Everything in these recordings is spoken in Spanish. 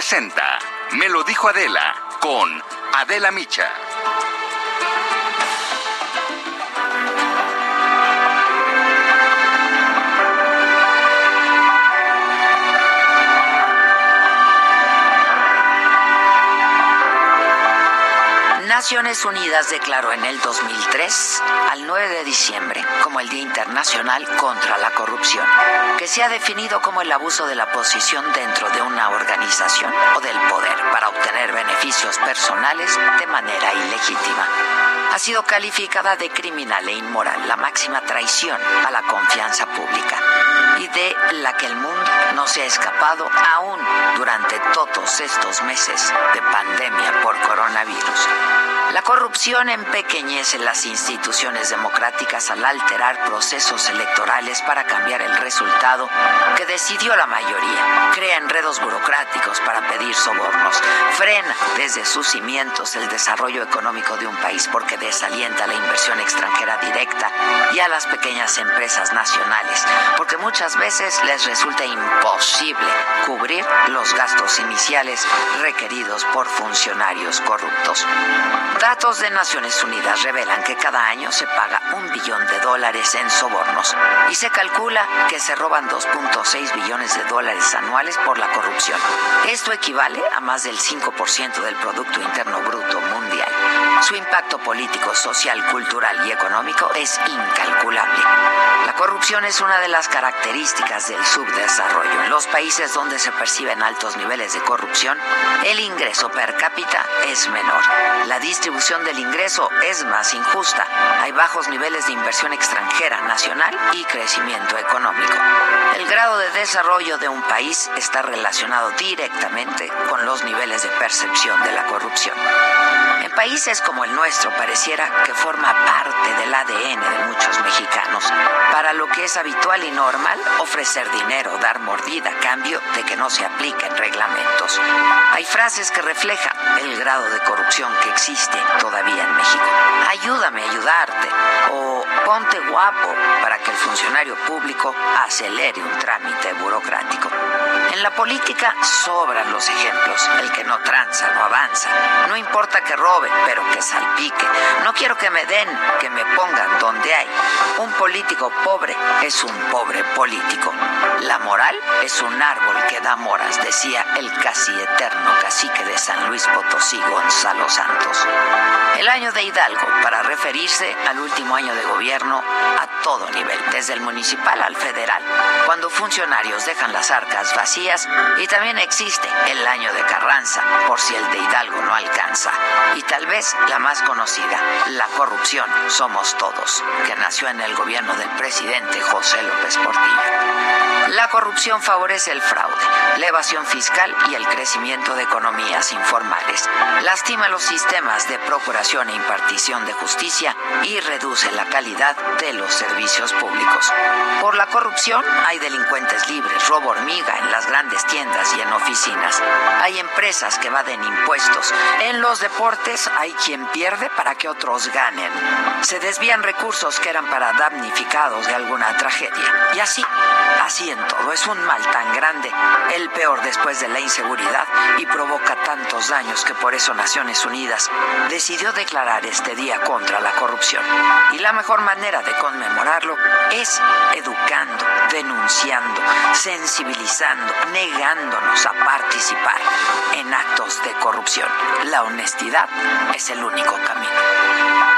presenta Me lo dijo Adela con Adela Micha. Naciones Unidas declaró en el 2003 al 9 de diciembre como el Día Internacional contra la Corrupción, que se ha definido como el abuso de la posición dentro de una organización o del poder para obtener beneficios personales de manera ilegítima. Ha sido calificada de criminal e inmoral, la máxima traición a la confianza pública y de la que el mundo no se ha escapado aún durante todos estos meses de pandemia por coronavirus. La corrupción empequeñece las instituciones democráticas al alterar procesos electorales para cambiar el resultado que decidió la mayoría, crea enredos burocráticos para pedir sobornos, frena desde sus cimientos el desarrollo económico de un país porque desalienta la inversión extranjera directa y a las pequeñas empresas nacionales, porque muchas veces les resulta imposible cubrir los gastos iniciales requeridos por funcionarios corruptos. Datos de Naciones Unidas revelan que cada año se paga un billón de dólares en sobornos y se calcula que se roban 2.6 billones de dólares anuales por la corrupción. Esto equivale a más del 5% del Producto Interno Bruto mundial. Su impacto político, social, cultural y económico es incalculable. La corrupción es una de las características del subdesarrollo. En los países donde se perciben altos niveles de corrupción, el ingreso per cápita es menor. La distribución del ingreso es más injusta. Hay bajos niveles de inversión extranjera, nacional y crecimiento económico. El grado de desarrollo de un país está relacionado directamente con los niveles de percepción de la corrupción. En países como el nuestro pareciera que forma parte del ADN de muchos mexicanos, para lo que es habitual y normal ofrecer dinero, dar mordida a cambio de que no se apliquen reglamentos. Hay frases que reflejan el grado de corrupción que existe todavía en México. Ayúdame a ayudarte o ponte guapo para que el funcionario público acelere un trámite burocrático. En la política sobran los ejemplos. El que no tranza, no avanza. No importa que robe, pero que salpique. No quiero que me den, que me pongan donde hay. Un político pobre es un pobre político. La moral es un árbol que da moras, decía el casi eterno cacique de San Luis Potosí, Gonzalo Santos. El año de Hidalgo, para referirse al último año de gobierno a todo nivel, desde el municipal al federal, cuando funcionarios dejan las arcas vacías y también existe el año de Carranza, por si el de Hidalgo no alcanza. Y tal vez la más conocida, la corrupción somos todos, que nació en el gobierno del presidente José López Portillo. La corrupción favorece el fraude, la evasión fiscal y el crecimiento de economías informales. Lastima los sistemas de procuración e impartición de justicia y reduce la calidad de los servicios públicos. Por la corrupción hay delincuentes libres, robo hormiga en las grandes tiendas y en oficinas. Hay empresas que evaden impuestos. En los deportes hay quien pierde para que otros ganen. Se desvían recursos que eran para damnificados de alguna tragedia. Y así, así en todo. Es un mal tan grande, el peor después de la inseguridad y provoca tantos daños que por eso Naciones Unidas decidió declarar este día contra la corrupción. Y la mejor manera de conmemorarlo es educando, denunciando, sensibilizando, negándonos a participar en actos de corrupción. La honestidad es el único camino.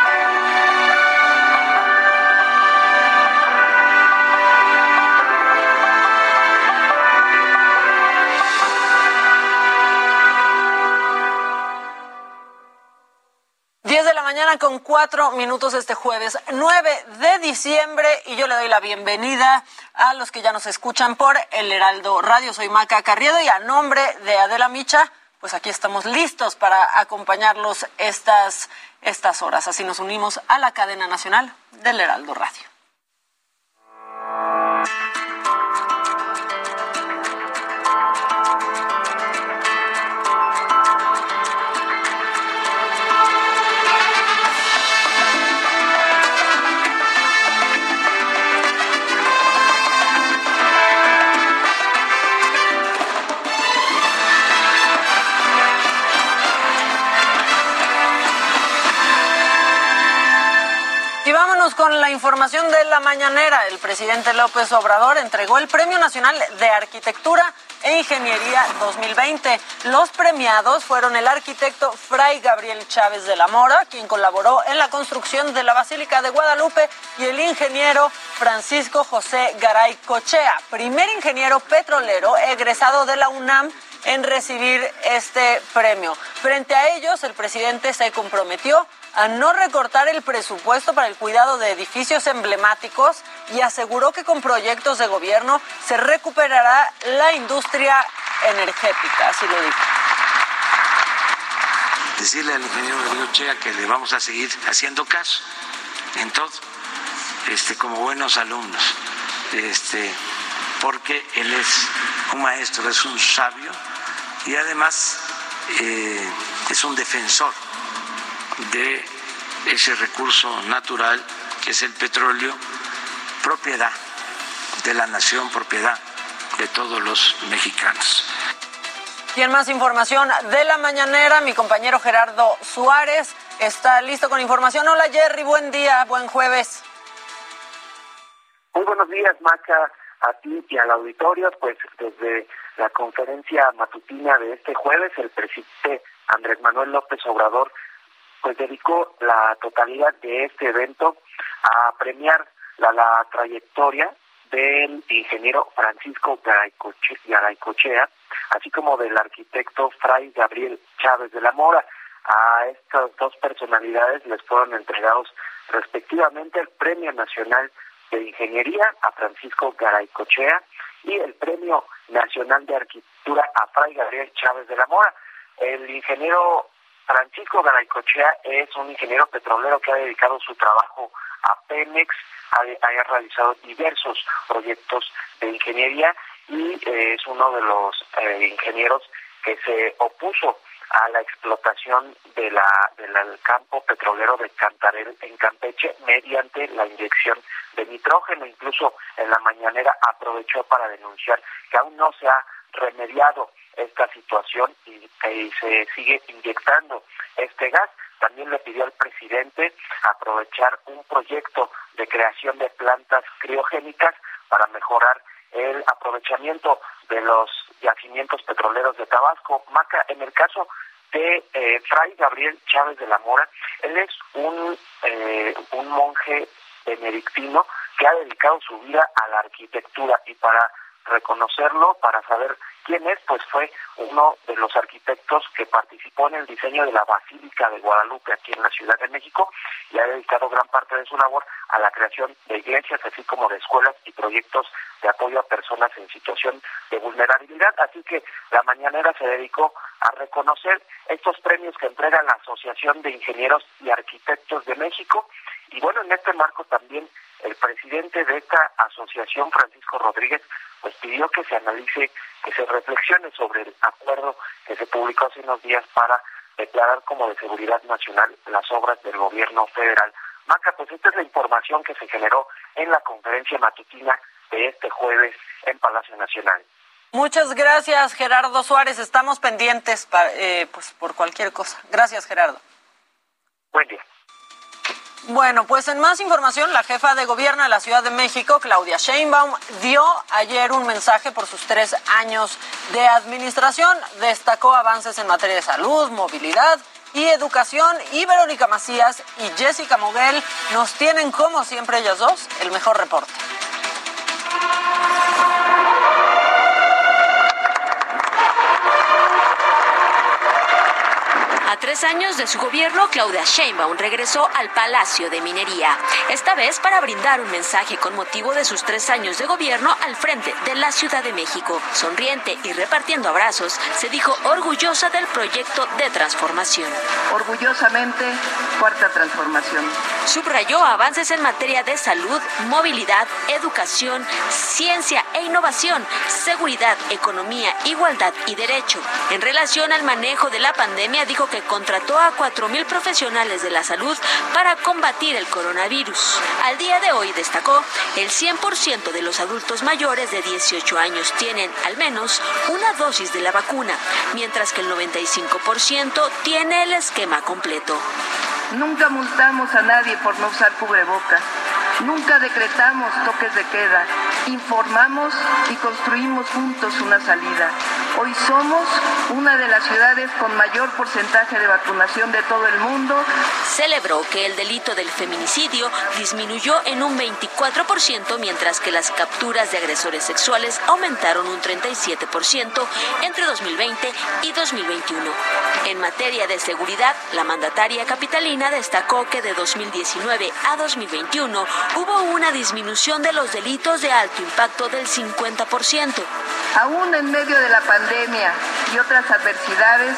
Con cuatro minutos este jueves 9 de diciembre y yo le doy la bienvenida a los que ya nos escuchan por el Heraldo Radio. Soy Maca Carriedo y a nombre de Adela Micha, pues aquí estamos listos para acompañarlos estas, estas horas. Así nos unimos a la cadena nacional del Heraldo Radio. Con la información de la mañanera. El presidente López Obrador entregó el Premio Nacional de Arquitectura e Ingeniería 2020. Los premiados fueron el arquitecto Fray Gabriel Chávez de la Mora, quien colaboró en la construcción de la Basílica de Guadalupe, y el ingeniero Francisco José Garay Cochea, primer ingeniero petrolero egresado de la UNAM en recibir este premio. Frente a ellos, el presidente se comprometió a no recortar el presupuesto para el cuidado de edificios emblemáticos y aseguró que con proyectos de gobierno se recuperará la industria energética, así lo dijo. Decirle al ingeniero Darío Chea que le vamos a seguir haciendo caso en todo, este, como buenos alumnos, este, porque él es un maestro, es un sabio y además eh, es un defensor de ese recurso natural que es el petróleo, propiedad de la nación, propiedad de todos los mexicanos. Y en más información de la mañanera, mi compañero Gerardo Suárez está listo con información. Hola Jerry, buen día, buen jueves. Muy buenos días, Maca, a ti y al auditorio. Pues desde la conferencia matutina de este jueves, el presidente Andrés Manuel López Obrador pues dedicó la totalidad de este evento a premiar la, trayectoria del ingeniero Francisco Garaycochea, así como del arquitecto Fray Gabriel Chávez de la Mora. A estas dos personalidades les fueron entregados respectivamente el Premio Nacional de Ingeniería a Francisco Garaycochea y el Premio Nacional de Arquitectura a Fray Gabriel Chávez de la Mora. El ingeniero Francisco Garaycochea es un ingeniero petrolero que ha dedicado su trabajo a Pemex, ha, realizado diversos proyectos de ingeniería y eh, es uno de los eh, ingenieros que se opuso a la explotación de la, del campo petrolero de Cantarel en Campeche mediante la inyección de nitrógeno. Incluso en la mañanera aprovechó para denunciar que aún no se ha remediado esta situación y, se sigue inyectando este gas. También le pidió al presidente aprovechar un proyecto de creación de plantas criogénicas para mejorar el aprovechamiento de los yacimientos petroleros de Tabasco. Maca, en el caso de eh, Fray Gabriel Chávez de la Mora, él es un, eh, un monje benedictino que ha dedicado su vida a la arquitectura y para reconocerlo, para saber quién es, pues fue uno de los arquitectos que participó en el diseño de la Basílica de Guadalupe aquí en la Ciudad de México y ha dedicado gran parte de su labor a la creación de iglesias, así como de escuelas y proyectos de apoyo a personas en situación de vulnerabilidad. Así que la mañanera se dedicó a reconocer estos premios que entrega la Asociación de Ingenieros y Arquitectos de México. Y bueno, en este marco también el presidente de esta asociación, Francisco Rodríguez, pues pidió que se analice, que se reflexione sobre el acuerdo que se publicó hace unos días para declarar como de seguridad nacional las obras del gobierno federal. Maca, pues esta es la información que se generó en la conferencia matutina de este jueves en Palacio Nacional. Muchas gracias, Gerardo Suárez. Estamos pendientes eh, pues, por cualquier cosa. Gracias, Gerardo. Buen día. Bueno, pues en más información, la jefa de gobierno de la Ciudad de México, Claudia Sheinbaum, dio ayer un mensaje por sus tres años de administración. Destacó avances en materia de salud, movilidad y educación. Y Verónica Macías y Jessica Moguel nos tienen, como siempre ellas dos, el mejor reporte. Tres años de su gobierno, Claudia Sheinbaum regresó al Palacio de Minería, esta vez para brindar un mensaje con motivo de sus tres años de gobierno al frente de la Ciudad de México. Sonriente y repartiendo abrazos, se dijo orgullosa del proyecto de transformación. Orgullosamente, cuarta transformación. Subrayó avances en materia de salud, movilidad, educación, ciencia e innovación, seguridad, economía, igualdad y derecho. En relación al manejo de la pandemia, dijo que contrató a 4.000 profesionales de la salud para combatir el coronavirus. Al día de hoy, destacó, el 100% de los adultos mayores de 18 años tienen al menos una dosis de la vacuna, mientras que el 95% tiene el esquema completo. Nunca multamos a nadie por no usar cubrebocas. Nunca decretamos toques de queda. Informamos y construimos juntos una salida. Hoy somos una de las ciudades con mayor porcentaje de vacunación de todo el mundo. Celebró que el delito del feminicidio disminuyó en un 24%, mientras que las capturas de agresores sexuales aumentaron un 37% entre 2020 y 2021. En materia de seguridad, la mandataria capitalina destacó que de 2019 a 2021 hubo una disminución de los delitos de alto impacto del 50%. Aún en medio de la pandemia y otras adversidades,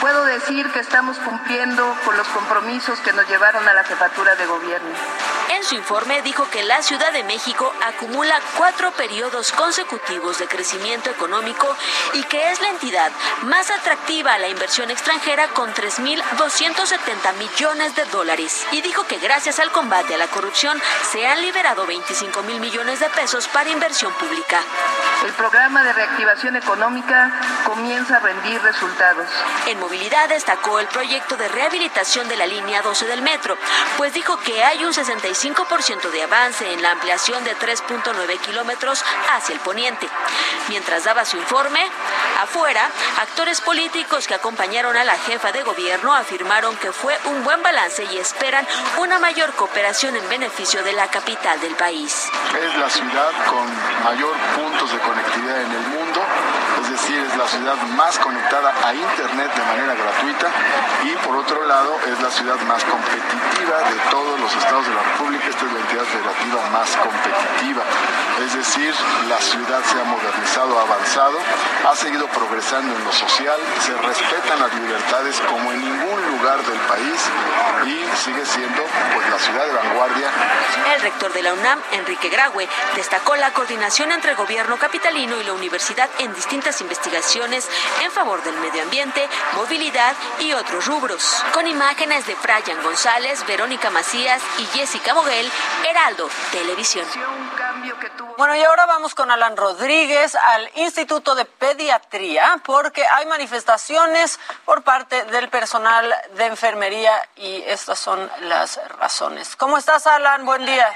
puedo decir que estamos cumpliendo con los compromisos que nos llevaron a la jefatura de gobierno. En su informe dijo que la Ciudad de México acumula cuatro periodos consecutivos de crecimiento económico y que es la entidad más atractiva a la inversión extranjera con 3.270 millones de dólares. Y dijo que gracias al combate a la corrupción se han liberado 25 mil millones de pesos para inversión pública. El programa de reactivación económica comienza a rendir resultados. En movilidad destacó el proyecto de rehabilitación de la línea 12 del metro, pues dijo que hay un 65% de avance en la ampliación de 3.9 kilómetros hacia el poniente. Mientras daba su informe, afuera, actores políticos que acompañaron a la jefa de gobierno afirmaron que fue un buen balance y esperan una mayor cooperación en beneficio de la capital del país. Es la ciudad con mayor puntos de conectividad en el mundo, es decir, es la ciudad más conectada a Internet de manera gratuita y por otro lado es la ciudad más competitiva de todos los estados de la República, esta es la entidad federativa más competitiva, es decir, la ciudad se ha modernizado, ha avanzado, ha seguido progresando en lo social, se respetan las libertades como en ningún lugar del país y sigue siendo pues la ciudad de vanguardia. El rector de la UNAM, Enrique Graue, destacó la coordinación entre el gobierno capitalino y la universidad en distintas investigaciones en favor del medio ambiente, movilidad y otros rubros. Con imágenes de Brian González, Verónica Macías y Jessica Moguel, Heraldo Televisión. Bueno, y ahora vamos con Alan Rodríguez al Instituto de Pediatría, porque hay manifestaciones por parte del personal de enfermería y estas son las razones. ¿Cómo estás, Alan? Buen día.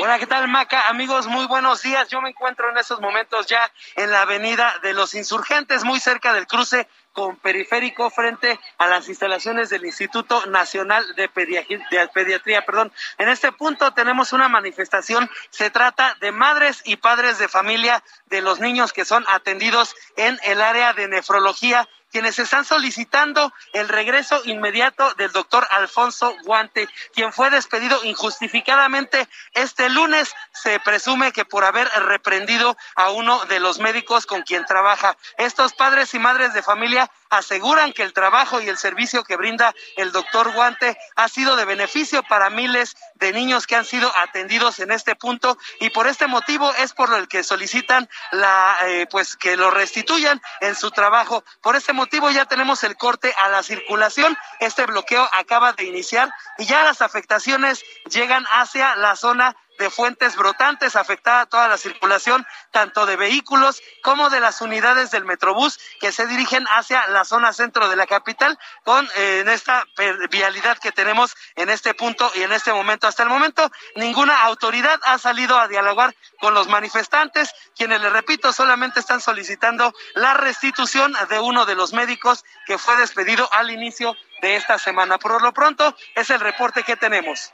Hola, ¿qué tal, Maca? Amigos, muy buenos días. Yo me encuentro en estos momentos ya en la avenida de los insurgentes, muy cerca del cruce con periférico frente a las instalaciones del Instituto Nacional de Pediatría, de Pediatría. Perdón. En este punto tenemos una manifestación. Se trata de madres y padres de familia de los niños que son atendidos en el área de nefrología quienes están solicitando el regreso inmediato del doctor Alfonso Guante, quien fue despedido injustificadamente este lunes. Se presume que por haber reprendido a uno de los médicos con quien trabaja. Estos padres y madres de familia aseguran que el trabajo y el servicio que brinda el doctor Guante ha sido de beneficio para miles de niños que han sido atendidos en este punto y por este motivo es por el que solicitan la eh, pues que lo restituyan en su trabajo. Por este motivo ya tenemos el corte a la circulación. Este bloqueo acaba de iniciar y ya las afectaciones llegan hacia la zona de fuentes brotantes, afectada toda la circulación, tanto de vehículos como de las unidades del Metrobús que se dirigen hacia la zona centro de la capital, con eh, esta vialidad que tenemos en este punto y en este momento. Hasta el momento, ninguna autoridad ha salido a dialogar con los manifestantes, quienes, les repito, solamente están solicitando la restitución de uno de los médicos que fue despedido al inicio de esta semana. Por lo pronto, es el reporte que tenemos.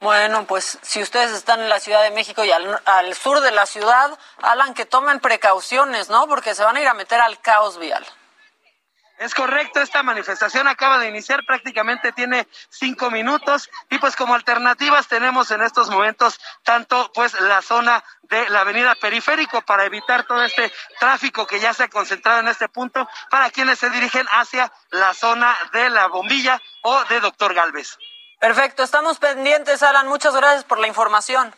Bueno, pues si ustedes están en la Ciudad de México y al, sur de la ciudad, Alan, que tomen precauciones, ¿no? Porque se van a ir a meter al caos vial. Es correcto, esta manifestación acaba de iniciar, prácticamente tiene cinco minutos y pues como alternativas tenemos en estos momentos tanto pues la zona de la avenida periférico para evitar todo este tráfico que ya se ha concentrado en este punto para quienes se dirigen hacia la zona de la bombilla o de Doctor Galvez. Perfecto, estamos pendientes, Alan. Muchas gracias por la información.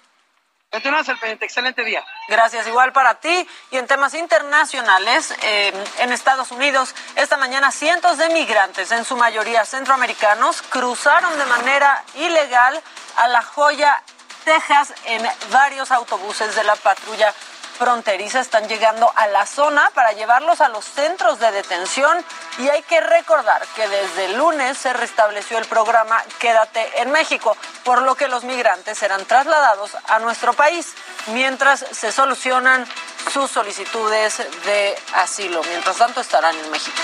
Continuamos el pendiente. Excelente día. Gracias, igual para ti. Y en temas internacionales, eh, en Estados Unidos, esta mañana cientos de migrantes, en su mayoría centroamericanos, cruzaron de manera ilegal a La Joya, Texas, en varios autobuses de la patrulla fronteriza. Están llegando a la zona para llevarlos a los centros de detención Y hay que recordar que desde el lunes se restableció el programa Quédate en México, por lo que los migrantes serán trasladados a nuestro país mientras se solucionan sus solicitudes de asilo. Mientras tanto estarán en México.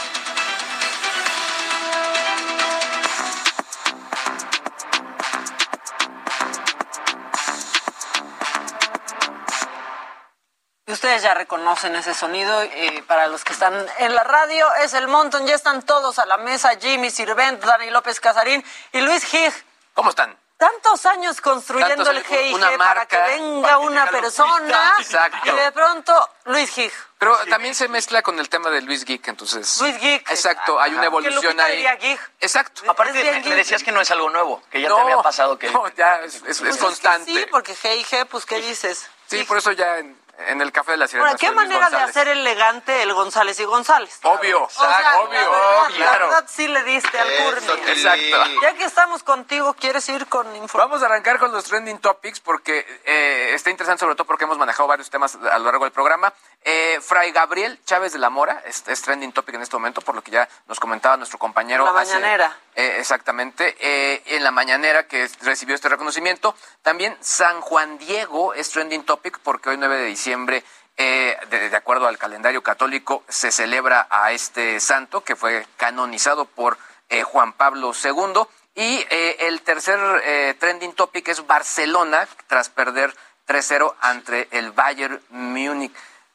Ustedes ya reconocen ese sonido. eh, para los que están en la radio, es el montón. Ya están todos a la mesa: Jimmy Sirvent, Dani López Casarín y Luis Gig. ¿Cómo están? Tantos años construyendo Tantos el GIG una para que venga para que una persona Exacto. y de pronto Luis Gig. Pero también se mezcla con el tema de Luis Geek, entonces. Luis Geek. Exacto, hay una evolución ahí. geek. Exacto. Aparte, me, me decías que no es algo nuevo, que ya no, te había pasado que... No, ya es, es- es Pues que constante. sí, porque GIG, pues ¿qué dices? Sí, por eso ya en, en el Café de la Sirena. Ahora, ¿qué Luis manera de hacer elegante el González y González? Obvio, O sea, obvio, la verdad, la claro. verdad sí le diste al. Tilly. Exacto. Ya que estamos contigo, ¿quieres ir con información? Vamos a arrancar con los trending topics porque eh, está interesante sobre todo porque hemos manejado varios temas a lo largo del programa. Eh, Fray Gabriel Chávez de la Mora es, es trending topic en este momento por lo que ya nos comentaba nuestro compañero. La hace- mañanera. eh, exactamente, eh, en la mañanera que recibió este reconocimiento. También San Juan Diego es trending topic porque hoy 9 de diciembre, eh, de, de acuerdo al calendario católico, se celebra a este santo que fue canonizado por eh, Juan Pablo II. Y eh, el tercer trending topic es Barcelona tras perder 3-0 ante el Bayern Múnich.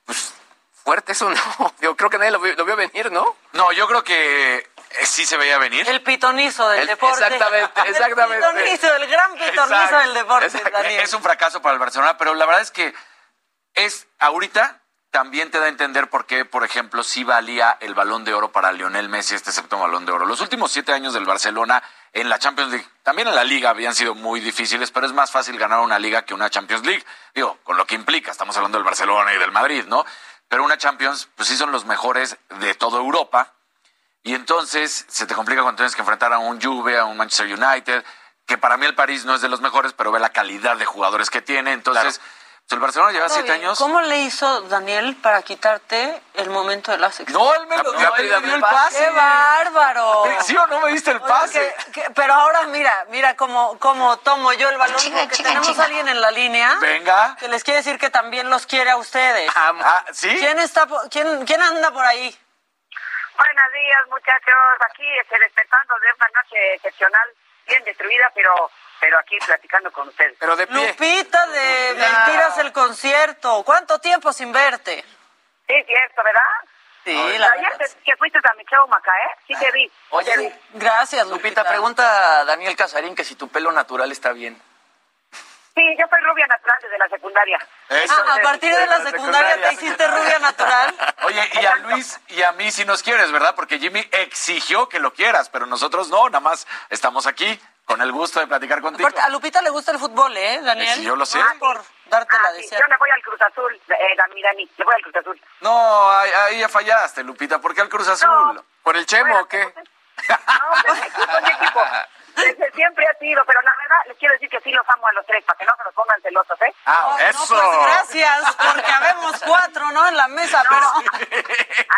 Pues fuerte eso, ¿no? Yo creo que nadie lo vio, lo vio venir, ¿no? No, yo creo que eh, sí se veía venir. El pitonizo del El- deporte. exactamente, exactamente. El pitonizo, el gran pitonizo Exacto, del deporte. Es un fracaso para el Barcelona, pero la verdad es que es ahorita también te da a entender por qué, por ejemplo, sí valía el balón de oro para Lionel Messi, este séptimo balón de oro. Los últimos siete años del Barcelona en la Champions League, también en la Liga habían sido muy difíciles, pero es más fácil ganar una Liga que una Champions League. Digo, con lo que implica, estamos hablando del Barcelona y del Madrid, ¿no? Pero una Champions, pues sí son los mejores de toda Europa. Y entonces se te complica cuando tienes que enfrentar a un Juve, a un Manchester United, que para mí el París no es de los mejores, pero ve la calidad de jugadores que tiene. Entonces, el Barcelona lleva siete años. ¿Cómo le hizo Daniel para quitarte el momento de la sección? No, él me, lo, no, él me dio el pase. ¡Qué bárbaro! ¿Sí o no me diste el Oye, pase? que- que- pero ahora mira, mira cómo, cómo tomo yo el balón, Chica, porque chica, tenemos chica. a alguien en la línea Venga. que les quiere decir que también los quiere a ustedes. Ah, ¿sí? ¿Quién está, po- quién, quién anda por ahí? Buenos días, muchachos. Aquí este, despertando de una noche excepcional, bien destruida, pero pero aquí platicando con ustedes. Pero de pie. Lupita de Mentiras el concierto. ¿Cuánto tiempo sin verte? Sí, cierto, ¿verdad? Sí, la Ayer verdad. te- que fuiste a mi show, Maca, ¿eh? Sí te vi. Oye. Gracias, Lupita. Lupita, pregunta a Daniel Casarín que si tu pelo natural está bien. Sí, yo soy rubia natural desde la secundaria. Eso. Ah, a partir de la secundaria te hiciste rubia natural. Oye, y a Luis y a mí si nos quieres, ¿verdad? Porque Jimmy exigió que lo quieras, pero nosotros no, nada más estamos aquí con el gusto de platicar contigo. Aparte, a Lupita le gusta el fútbol, ¿eh, Daniel? Sí, yo lo sé. Ah, por darte la Ah, sí, deseada. yo le voy al Cruz Azul, eh, Dani, Dani, le voy al Cruz Azul. No, ahí, ahí ya fallaste, Lupita. ¿Por qué al Cruz Azul? No. ¿Por el Chemo o qué? No, pues, mi equipo, mi equipo. Desde siempre ha sido, pero la verdad les quiero decir que sí los amo a los tres, para que no se nos pongan celosos, ¿eh? Ah, No, eso. pues gracias, porque habemos cuatro, ¿no? En la mesa, pero...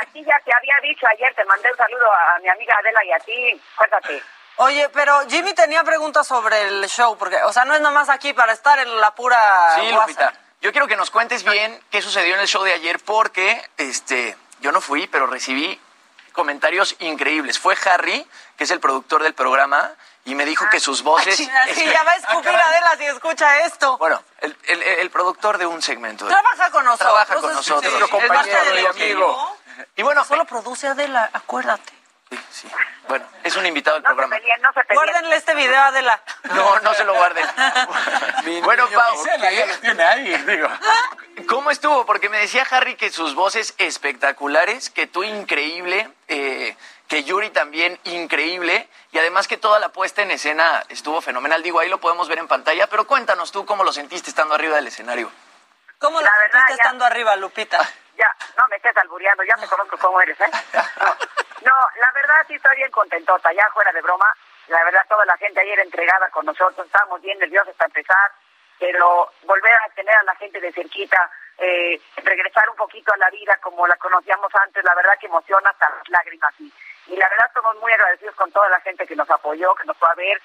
Aquí ya te había dicho ayer, te mandé un saludo a mi amiga Adela y a ti, cuéntate. Oye, pero Jimmy tenía preguntas sobre el show, porque, o sea, no es nomás aquí para estar en la pura Sí. Lupita. Yo quiero que nos cuentes bien qué sucedió en el show de ayer porque este, yo no fui, pero recibí comentarios increíbles. Fue Harry, que es el productor del programa, y me dijo que sus voces... Sí, ya va a escupir Adela si escucha esto. Bueno, el, el- el productor de un segmento. de- Trabaja con nosotros. Trabaja con nosotros. sí, parte compañero y equipo. Y bueno, Solo produce Adela, acuérdate. Sí, sí. Bueno, es un invitado No se programa. peleen, no se peleen. Guárdenle este video a Adela. No, no se lo guarden. bueno, Pau, Gisela ya lo tiene ahí, digo. ¿cómo estuvo? Porque me decía Harry que sus voces espectaculares, que tú increíble, eh, que Yuri también increíble, y además que toda la puesta en escena estuvo fenomenal. Digo, ahí lo podemos ver en pantalla, pero cuéntanos tú cómo lo sentiste estando arriba del escenario. ¿Cómo lo La verdad, sentiste ya- estando arriba, Lupita? Ya, no me estés albureando, ya me conozco cómo eres, ¿eh? No, no, la verdad sí estoy bien contentota, ya fuera de broma. La verdad, toda la gente ayer entregada con nosotros, estábamos bien nerviosos para empezar, pero volver a tener a la gente de cerquita, eh, regresar un poquito a la vida como la conocíamos antes, la verdad que emociona hasta las lágrimas. Y, y la verdad estamos muy agradecidos con toda la gente que nos apoyó, que nos fue a ver.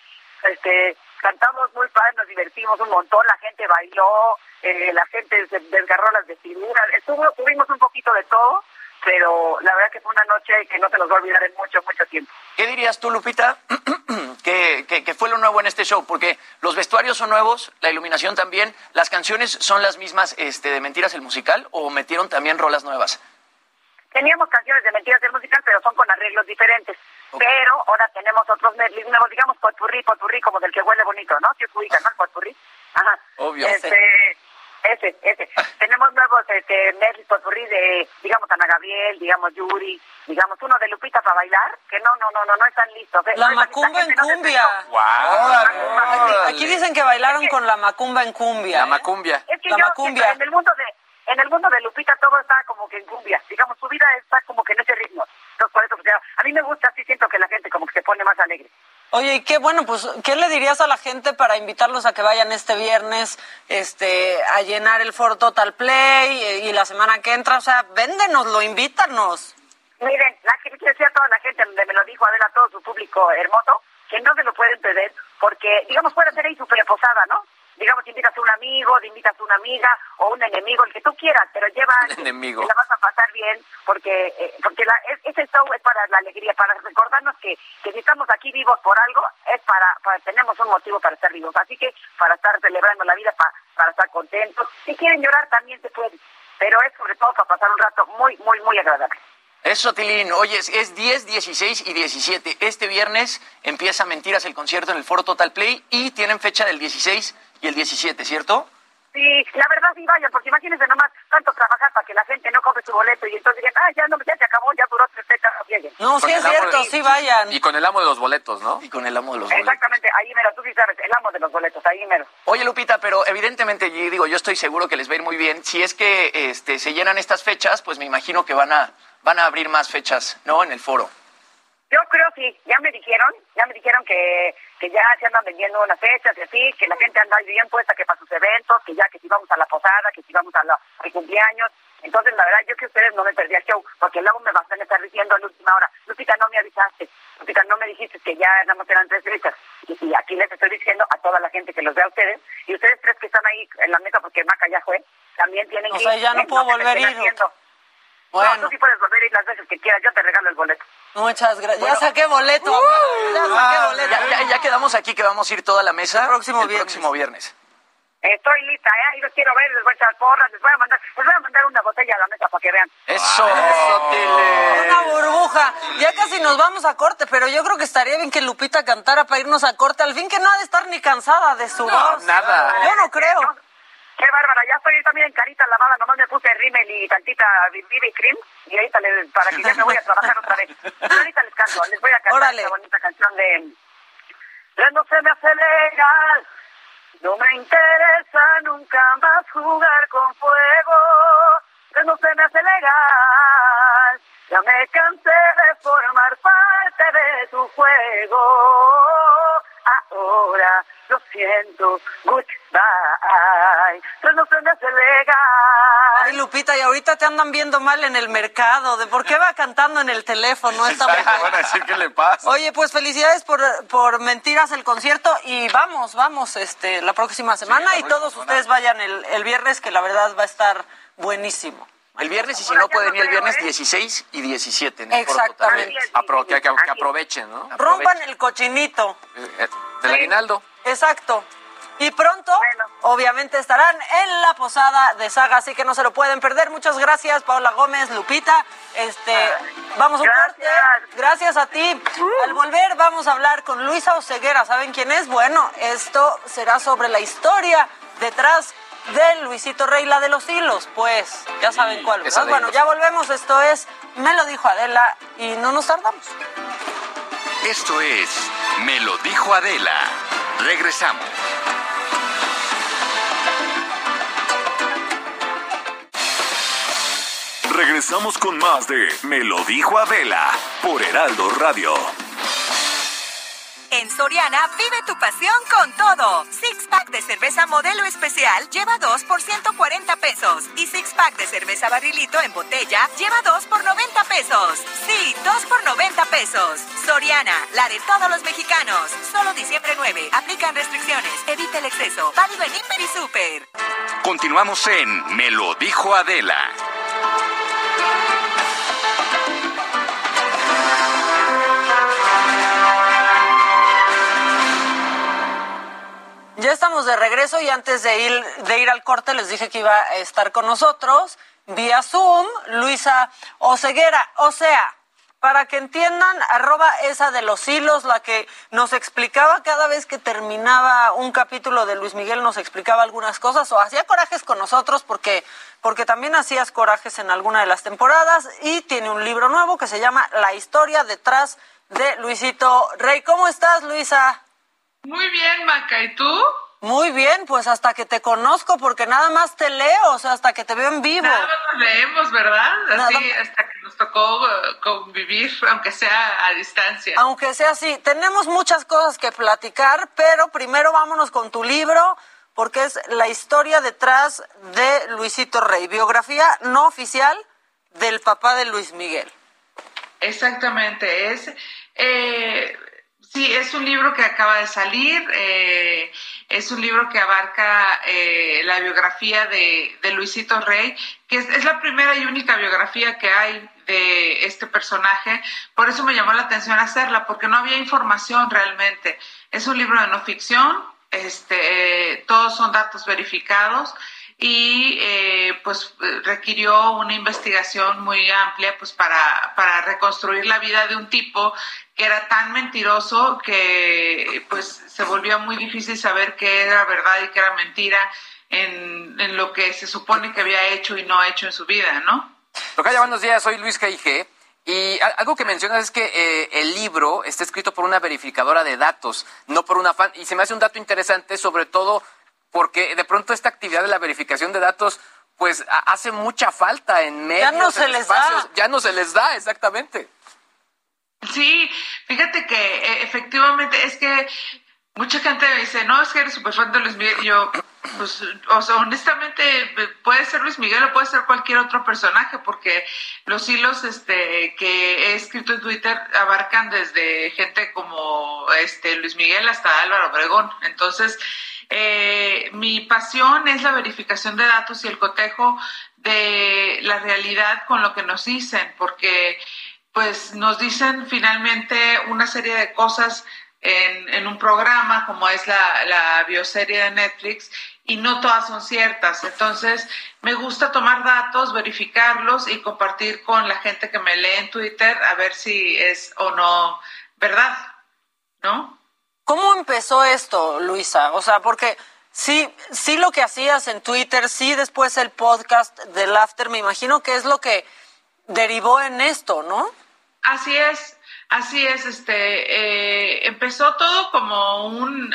Este, cantamos muy padre, nos divertimos un montón, la gente bailó, eh, la gente se desgarró las vestiduras, estuvo, tuvimos un poquito de todo, pero la verdad que fue una noche que no se nos va a olvidar en mucho, mucho tiempo. ¿Qué dirías tú, Lupita, que, que, que fue lo nuevo en este show? Porque los vestuarios son nuevos, la iluminación también, las canciones son las mismas este, de Mentiras el Musical o metieron también rolas nuevas? Teníamos canciones de Mentiras el Musical, pero son con arreglos diferentes. Pero ahora tenemos otros nuevos, digamos potpurrí, potpurrí, como del que huele bonito, ¿no? Si ubican, ¿no? El potpurrí. Ajá. Obvio. Este, ese, ese. tenemos nuevos este, medleys potpurrí de, digamos, Ana Gabriel, digamos, Yuri, digamos, uno de Lupita para bailar, que no, no, no, no, no están listos. ¿eh? La No macumba en no cumbia. fijó. Aquí, aquí dicen que bailaron con la macumba en cumbia. La ¿eh? macumbia. Es que La yo, macumbia. en el mundo de en el mundo de Lupita todo está como que en cumbia, digamos, su vida está como que en ese ritmo. Entonces, por eso, pues, ya, a mí me gusta, sí siento que la gente como que se pone más alegre. Oye, y qué bueno, pues, ¿qué le dirías a la gente para invitarlos a que vayan este viernes este, a llenar el foro Total Play eh, y la semana que entra? O sea, véndenoslo, invítanos. Miren, la que quiero decir a toda la gente, me lo dijo Adela, a todo su público hermoso, que no se lo pueden perder, porque, digamos, puede ser ahí su preposada, ¿no? Digamos, invitas a un amigo, te invitas a una amiga o un enemigo, el que tú quieras, pero lleva enemigo. que la vas a pasar bien, porque eh, porque la, es- ese show es para la alegría, para recordarnos que, que si estamos aquí vivos por algo, es para, para tenemos un motivo para estar vivos. Así que para estar celebrando la vida, para, para estar contentos. Si quieren llorar, también se puede, pero es sobre todo para pasar un rato muy, muy, muy agradable. Eso, Tilín. Oye, es- es 10, 16 y 17. Este viernes empieza Mentiras el concierto en el Foro Total Play y tienen fecha del 16 y el 17, ¿cierto? Sí, la verdad sí vayan, porque imagínense nomás tanto trabajar para que la gente no compre su boleto y entonces digan, ah, ya, no, ya se acabó, ya duró tres fechas, no lleguen. No, sí es cierto, de- sí vayan. Y con el amo de los boletos, ¿no? Y con el amo de los boletos. Exactamente, ahí mero, tú sí sabes, el amo de los boletos, ahí mero. Oye, Lupita, pero evidentemente, yo digo, yo estoy seguro que les va a ir muy bien. Si es que este, se llenan estas fechas, pues me imagino que van a, van a abrir más fechas, ¿no? En el foro. Yo creo sí, ya me dijeron, ya me dijeron que, que ya se andan vendiendo unas fechas y así, que la gente anda bien puesta que para sus eventos, que ya que si vamos a la posada, que si vamos a la, al cumpleaños. Entonces, la verdad, yo que ustedes no me perdí el show, porque luego me van a estar diciendo a la última hora, Lupita, no me avisaste, Lupita, no me dijiste que ya nada más eran tres fechas. Y, y aquí les estoy diciendo a toda la gente que los vea a ustedes, y ustedes tres que están ahí en la mesa, porque Maca ya fue, también tienen O que sea, ir, ya no puedo volver a ir, No, Bueno, tú sí puedes volver a ir las veces que quieras, yo te regalo el boleto. muchas gracias. Ya saqué boleto, amigo, ya saqué boleto. Ya, ya- ya quedamos aquí que vamos a ir toda la mesa El próximo el viernes. próximo viernes. Estoy lista, ¿eh? Ahí los quiero ver, les voy a echar porras, les voy a mandar, les voy a mandar una botella a la mesa para que vean. Eso, eso, Tile. Una burbuja. Ya casi nos vamos a corte, pero yo creo que estaría bien que Lupita cantara para irnos a corte. Al fin que no ha de estar ni cansada de su voz. nada. Yo no creo. No, Qué bárbara, ya estoy también en carita lavada, nomás me puse rímel y tantita BB cream y ahorita les, para que ya me voy a trabajar otra vez. Ahorita les canto, les voy a cantar Órale. esta bonita canción de... Ya no se me hace legal, no me interesa nunca más jugar con fuego, ya no se me hace legal, ya me cansé de formar parte de tu juego, ahora lo siento, goodbye, ya no se me hace legal. Ay, Lupita, y ahorita te andan viendo mal en el mercado. ¿De por qué va cantando en el teléfono esta mujer? Van a decir qué le pasa. Oye, pues felicidades por, por Mentiras el concierto y vamos, vamos este la próxima semana y todos ustedes vayan el, el viernes que la verdad va a estar buenísimo. El viernes y si no pueden ir el viernes 16 y 17 en el Foro Total. Exactamente. Apro- que, aprovechen, ¿no? Rompan el cochinito. Eh, eh, Del aguinaldo. Exacto. Y pronto, Bueno. obviamente, estarán en la posada de Saga, así que no se lo pueden perder. Muchas gracias, Paola Gómez, Lupita. Este, vamos a un corte. Gracias. Gracias a ti. Al volver vamos a hablar con Luisa Oceguera. ¿Saben quién es? Bueno, esto será sobre la historia detrás de Luisito Rey, la de los hilos. Pues ya saben cuál. esa ¿verdad? de Bueno, hilos. ya volvemos. Esto es Me lo dijo Adela y no nos tardamos. Esto es Me lo dijo Adela. Regresamos. Regresamos con más de Me lo dijo Adela por Heraldo Radio. En Soriana, vive tu pasión con todo. Six pack de cerveza modelo especial lleva 2 por 140 pesos. Y six pack de cerveza barrilito en botella lleva 2 por 90 pesos. Sí, 2 por 90 pesos. Soriana, la de todos los mexicanos. Solo diciembre 9. Aplican restricciones. Evita el exceso. Válido en Hiper y Super. Continuamos en Me lo dijo Adela. Estamos de regreso y antes de ir, de ir al corte les dije que iba a estar con nosotros vía Zoom Luisa Oceguera. O sea, para que entiendan, arroba esa de los hilos, la que nos explicaba cada vez que terminaba un capítulo de Luis Miguel, nos explicaba algunas cosas o hacía corajes con nosotros porque, porque también hacías corajes en alguna de las temporadas y tiene un libro nuevo que se llama La historia detrás de Luisito Rey. ¿Cómo estás, Luisa? Muy bien, Maca, ¿y tú? Muy bien, pues hasta que te conozco, porque nada más te leo, o sea, hasta que te veo en vivo. Nada más nos leemos, ¿verdad? Así, hasta que nos tocó uh, convivir, aunque sea a distancia. Aunque sea así, tenemos muchas cosas que platicar, pero primero vámonos con tu libro, porque es la historia detrás de Luisito Rey, biografía no oficial del papá de Luis Miguel. Exactamente, es... Eh, Sí, es un libro que acaba de salir, eh, es un libro que abarca eh, la biografía de, Luisito Rey, que es, la primera y única biografía que hay de este personaje, por eso me llamó la atención hacerla, porque no había información realmente. Es un libro de no ficción, este, todos son datos verificados y eh, pues requirió una investigación muy amplia pues para, para reconstruir la vida de un tipo que era tan mentiroso que pues se volvió muy difícil saber qué era verdad y qué era mentira en, en lo que se supone que había hecho y no hecho en su vida, ¿no? Tocaya, buenos días, soy Luis G.I.G. Y algo que mencionas es que eh, el libro está escrito por una verificadora de datos, no por una fan. Y se me hace un dato interesante, sobre todo porque de pronto esta actividad de la verificación de datos, pues hace mucha falta en medios, ya no se les da. ya no se les da, exactamente. Sí, fíjate que eh, efectivamente es que mucha gente me dice, no, es que eres súper fan de Luis Miguel. Yo, pues, o sea, honestamente, puede ser Luis Miguel o puede ser cualquier otro personaje, porque los hilos este, que he escrito en Twitter abarcan desde gente como este Luis Miguel hasta Álvaro Obregón. Entonces, eh, mi pasión es la verificación de datos y el cotejo de la realidad con lo que nos dicen, porque pues nos dicen finalmente una serie de cosas en, un programa como es la, bioserie de Netflix y no todas son ciertas. Entonces, me gusta tomar datos, verificarlos y compartir con la gente que me lee en Twitter a ver si es o no verdad, ¿no? ¿Cómo empezó esto, Luisa? O sea, porque sí, sí lo que hacías en Twitter, sí después el podcast del After, me imagino que es lo que derivó en esto, ¿no? Así es, así es. Este eh, empezó todo como un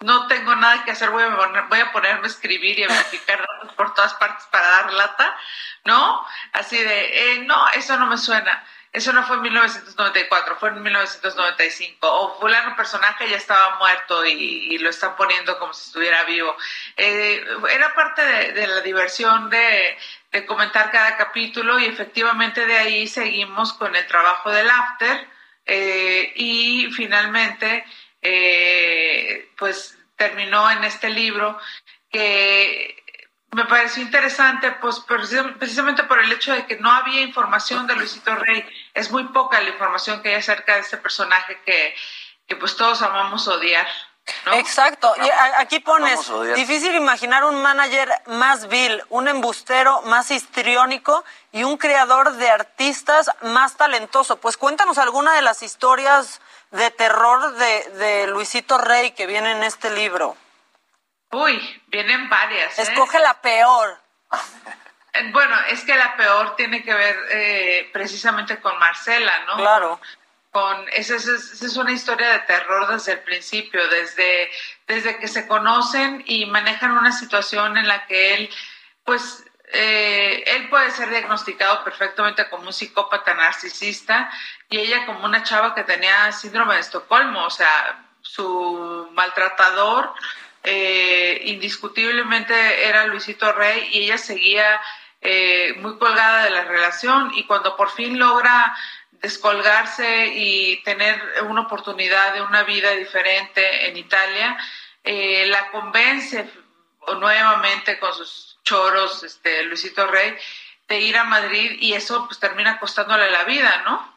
no tengo nada que hacer, voy a, voy a ponerme a escribir y a verificar por todas partes para dar lata, ¿no? Así de, eh, no, eso no me suena. Eso no fue en 1994, fue en 1995. O fulano personaje ya estaba muerto y, lo están poniendo como si estuviera vivo. Eh, era parte de, la diversión de, comentar cada capítulo y efectivamente de ahí seguimos con el trabajo del after eh, y finalmente eh, pues terminó en este libro que me pareció interesante, pues precisamente por el hecho de que no había información de Luisito Rey. Es muy poca la información que hay acerca de este personaje que, que pues todos amamos odiar. Exacto. Y aquí pones, difícil imaginar un manager más vil, un embustero más histriónico y un creador de artistas más talentoso. Pues cuéntanos alguna de las historias de terror de, de Luisito Rey que viene en este libro. Uy, vienen varias. ¿eh? Escoge la peor. Eh, bueno, es que la peor tiene que ver eh, precisamente con Marcela, ¿no? Claro. Con, esa, es una historia de terror desde el principio, desde, desde que se conocen y manejan una situación en la que él, pues, eh, él puede ser diagnosticado perfectamente como un psicópata narcisista y ella como una chava que tenía síndrome de Estocolmo, o sea, su maltratador eh, indiscutiblemente era Luisito Rey y ella seguía eh, muy colgada de la relación y cuando por fin logra descolgarse y tener una oportunidad de una vida diferente en Italia, eh, la convence nuevamente con sus choros, este, Luisito Rey, de ir a Madrid y eso pues termina costándole la vida, ¿no?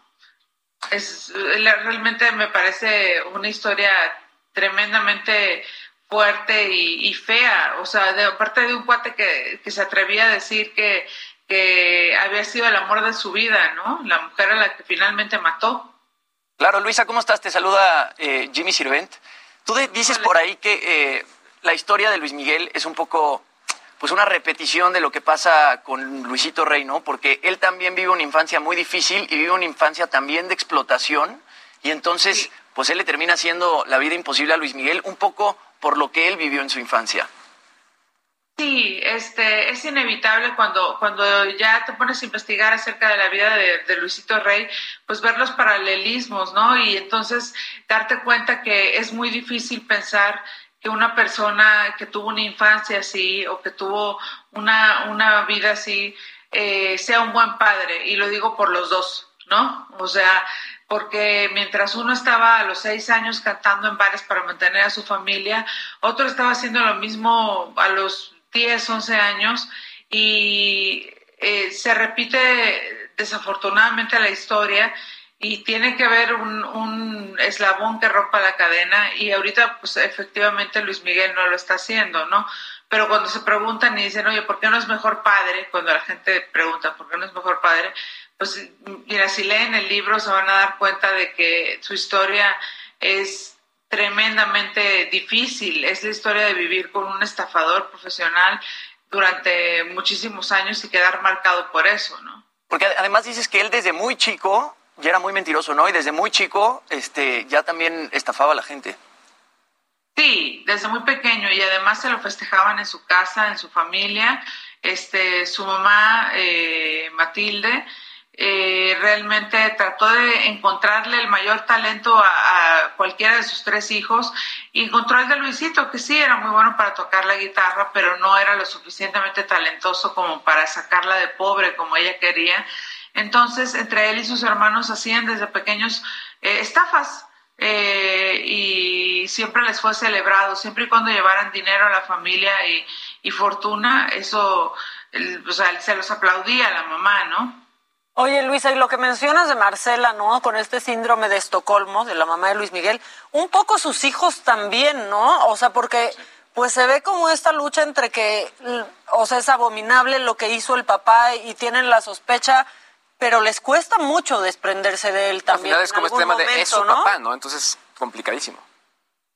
Es, realmente me parece una historia tremendamente fuerte y, fea, o sea, de parte de un cuate que, que se atrevía a decir que, que había sido el amor de su vida, ¿no? La mujer a la que finalmente mató. Claro, Luisa, ¿cómo estás? Te saluda eh, Jimmy Sirvent. Tú dices por ahí que eh, la historia de Luis Miguel es un poco pues una repetición de lo que pasa con Luisito Rey, ¿no? Porque él también vive una infancia muy difícil y vive una infancia también de explotación y entonces pues él le termina haciendo la vida imposible a Luis Miguel un poco por lo que él vivió en su infancia. Sí, este, es inevitable cuando, cuando ya te pones a investigar acerca de la vida de, de, Luisito Rey, pues ver los paralelismos, ¿no? Y entonces darte cuenta que es muy difícil pensar que una persona que tuvo una infancia así o que tuvo una, una vida así eh, sea un buen padre. Y lo digo por los dos, ¿no? O sea, porque mientras uno estaba a los seis años cantando en bares para mantener a su familia, otro estaba haciendo lo mismo a los 10, 11 años y eh, se repite desafortunadamente la historia y tiene que haber un, un, eslabón que rompa la cadena y ahorita pues efectivamente Luis Miguel no lo está haciendo, ¿no? Pero cuando se preguntan y dicen, oye, ¿por qué no es mejor padre? Cuando la gente pregunta, ¿por qué no es mejor padre? Pues mira, si leen el libro se van a dar cuenta de que su historia es tremendamente difícil, es la historia de vivir con un estafador profesional durante muchísimos años y quedar marcado por eso, ¿no? Porque además dices que él desde muy chico ya era muy mentiroso, ¿no? Y desde muy chico este, ya también estafaba a la gente. Sí, desde muy pequeño y además se lo festejaban en su casa, en su familia. Este, su mamá, eh, Matilde, eh, realmente trató de encontrarle el mayor talento a, a, cualquiera de sus tres hijos y encontró el de Luisito, que sí era muy bueno para tocar la guitarra, pero no era lo suficientemente talentoso como para sacarla de pobre como ella quería. Entonces, entre él y sus hermanos hacían desde pequeños eh, estafas eh, y siempre les fue celebrado, siempre y cuando llevaran dinero a la familia y, fortuna, eso, o sea, se los aplaudía a la mamá, ¿no? Oye, Luisa, y lo que mencionas de Marcela, ¿no? Con este síndrome de Estocolmo, de la mamá de Luis Miguel, un poco sus hijos también, ¿no? O sea, porque pues se ve como esta lucha entre que, o sea, es abominable lo que hizo el papá y tienen la sospecha pero les cuesta mucho desprenderse de él también. Al final es como este tema de es su ¿no? papá, ¿no? Entonces, complicadísimo.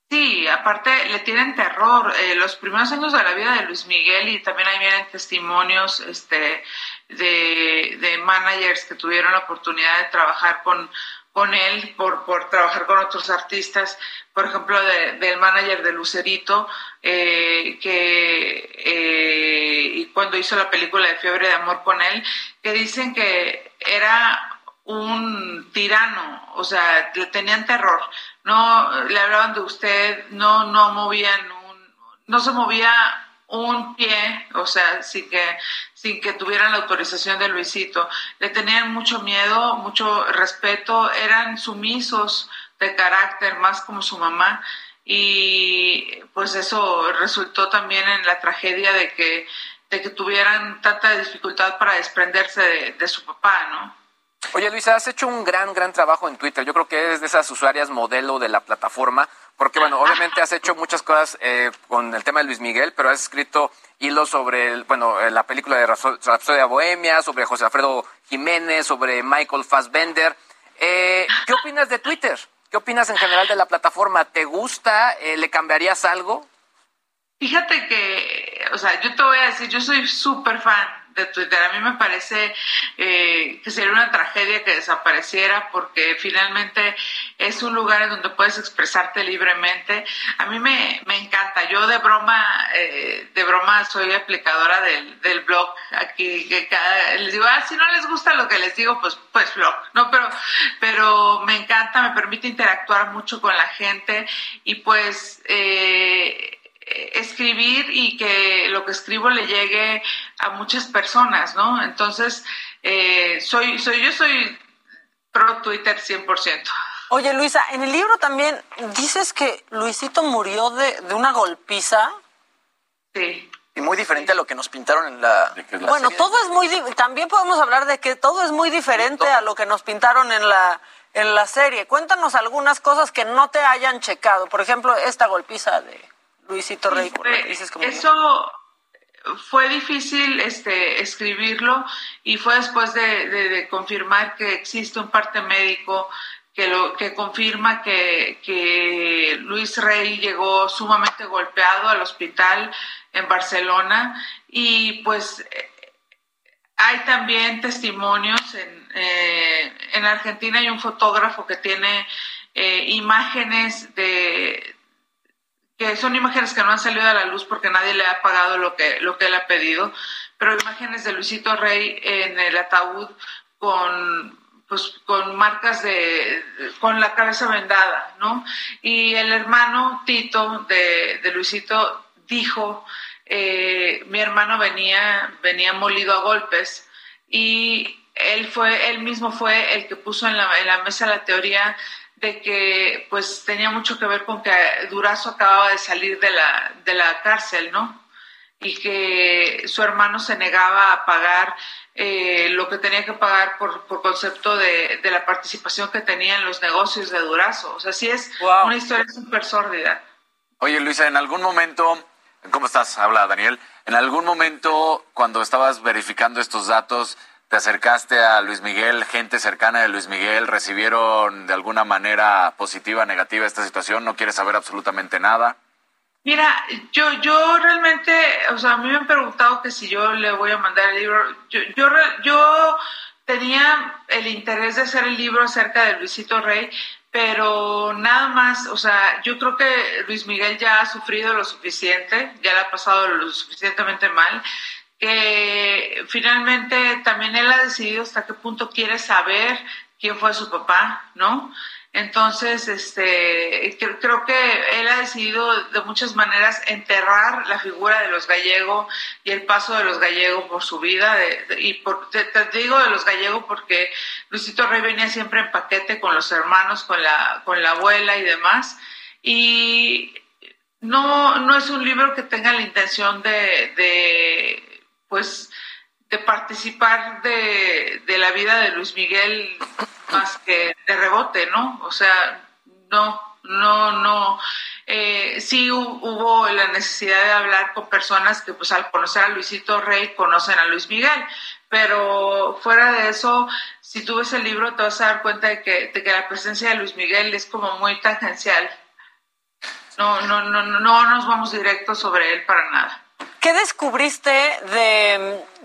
Sí, aparte le tienen terror. Eh, los primeros años de la vida de Luis Miguel y también ahí vienen testimonios este, de, de managers que tuvieron la oportunidad de trabajar con, con él por, por trabajar con otros artistas, por ejemplo, de, del manager de Lucerito, eh, que eh, y cuando hizo la película de Fiebre de Amor con él, que dicen que era un tirano, o sea, le tenían terror, no le hablaban de usted, no, no movían un, no se movía un pie, o sea, sin que, sin que tuvieran la autorización de Luisito. Le tenían mucho miedo, mucho respeto, eran sumisos de carácter, más como su mamá, y pues eso resultó también en la tragedia de que de que tuvieran tanta dificultad para desprenderse de, de, su papá, ¿no? Oye, Luisa, has hecho un gran, gran trabajo en Twitter. Yo creo que eres de esas usuarias modelo de la plataforma, porque, bueno, obviamente has hecho muchas cosas eh, con el tema de Luis Miguel, pero has escrito hilos sobre, bueno, la película de Rapsodia Bohemia, sobre José Alfredo Jiménez, sobre Michael Fassbender. Eh, ¿Qué opinas de Twitter? ¿Qué opinas en general de la plataforma? ¿Te gusta? Eh, ¿Le cambiarías algo? Fíjate que, o sea, yo te voy a decir, yo soy súper fan de Twitter. A mí me parece eh, que sería una tragedia que desapareciera porque finalmente es un lugar en donde puedes expresarte libremente. A mí me, me encanta. Yo de broma, eh, de broma soy aplicadora del, del blog aquí. Que cada, les digo, ah, si no les gusta lo que les digo, pues, pues blog. No, pero, pero me encanta, me permite interactuar mucho con la gente y pues eh, escribir y que lo que escribo le llegue a muchas personas, ¿no? Entonces, eh, soy, soy, yo soy pro Twitter 100%. Oye, Luisa, en el libro también dices que Luisito murió de, de una golpiza. Sí. Y muy diferente a lo que nos pintaron en la... bueno, todo es muy... También podemos hablar de que todo es muy diferente a lo que nos pintaron en la, en la serie. Cuéntanos algunas cosas que no te hayan checado. Por ejemplo, esta golpiza de... Luisito Rey, Eso fue difícil este, escribirlo y fue después de, confirmar que existe un parte médico que, lo, que confirma que, que Luis Rey llegó sumamente golpeado al hospital en Barcelona y pues hay también testimonios en, eh, en Argentina hay un fotógrafo que tiene eh, imágenes de, que son imágenes que no han salido a la luz porque nadie le ha pagado lo que, lo que él ha pedido, pero imágenes de Luisito Rey en el ataúd con pues con marcas de con la cabeza vendada, ¿no? Y el hermano Tito de, de Luisito dijo eh, mi hermano venía venía molido a golpes y él fue él mismo fue el que puso en la, en la mesa la teoría de que pues tenía mucho que ver con que Durazo acababa de salir de la, de la cárcel, ¿no? Y que su hermano se negaba a pagar eh, lo que tenía que pagar por, por concepto de, de, la participación que tenía en los negocios de Durazo. O sea, sí es una historia súper sórdida. Oye, Luisa, en algún momento, ¿cómo estás? Habla Daniel. En algún momento, cuando estabas verificando estos datos, te acercaste a Luis Miguel, gente cercana de Luis Miguel, recibieron de alguna manera positiva, negativa esta situación, no quieres saber absolutamente nada. Mira, yo, yo realmente, o sea, a mí me han preguntado que si yo le voy a mandar el libro. Yo, yo, yo tenía el interés de hacer el libro acerca de Luisito Rey, pero nada más, o sea, yo creo que Luis Miguel ya ha sufrido lo suficiente, ya le ha pasado lo suficientemente mal que finalmente también él ha decidido hasta qué punto quiere saber quién fue su papá, ¿no? Entonces, este, creo, que él ha decidido de muchas maneras enterrar la figura de los gallegos y el paso de los gallegos por su vida. y por, te, digo de los gallegos porque Luisito Rey venía siempre en paquete con los hermanos, con la, con la abuela y demás. Y no, no es un libro que tenga la intención de pues de participar de, la vida de Luis Miguel más que de rebote, ¿no? O sea, no, no, no. Eh, sí hubo la necesidad de hablar con personas que pues al conocer a Luisito Rey conocen a Luis Miguel, pero fuera de eso, si tú ves el libro te vas a dar cuenta de que, de que la presencia de Luis Miguel es como muy tangencial. No, no, no, no nos vamos directo sobre él para nada. ¿Qué descubriste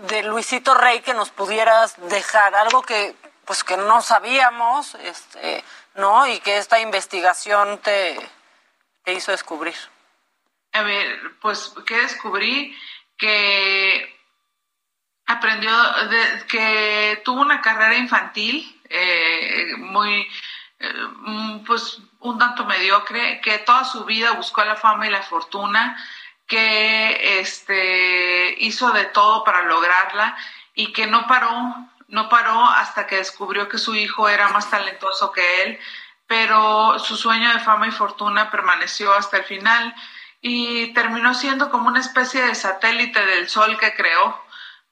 de, Luisito Rey que nos pudieras dejar? Algo que pues que no sabíamos, este, ¿no? Y que esta investigación te, hizo descubrir. A ver, pues, ¿qué descubrí? Que aprendió, que tuvo una carrera infantil eh, muy, eh, pues, un tanto mediocre, que toda su vida buscó la fama y la fortuna, que este, hizo de todo para lograrla y que no paró, no paró hasta que descubrió que su hijo era más talentoso que él, pero su sueño de fama y fortuna permaneció hasta el final y terminó siendo como una especie de satélite del sol que creó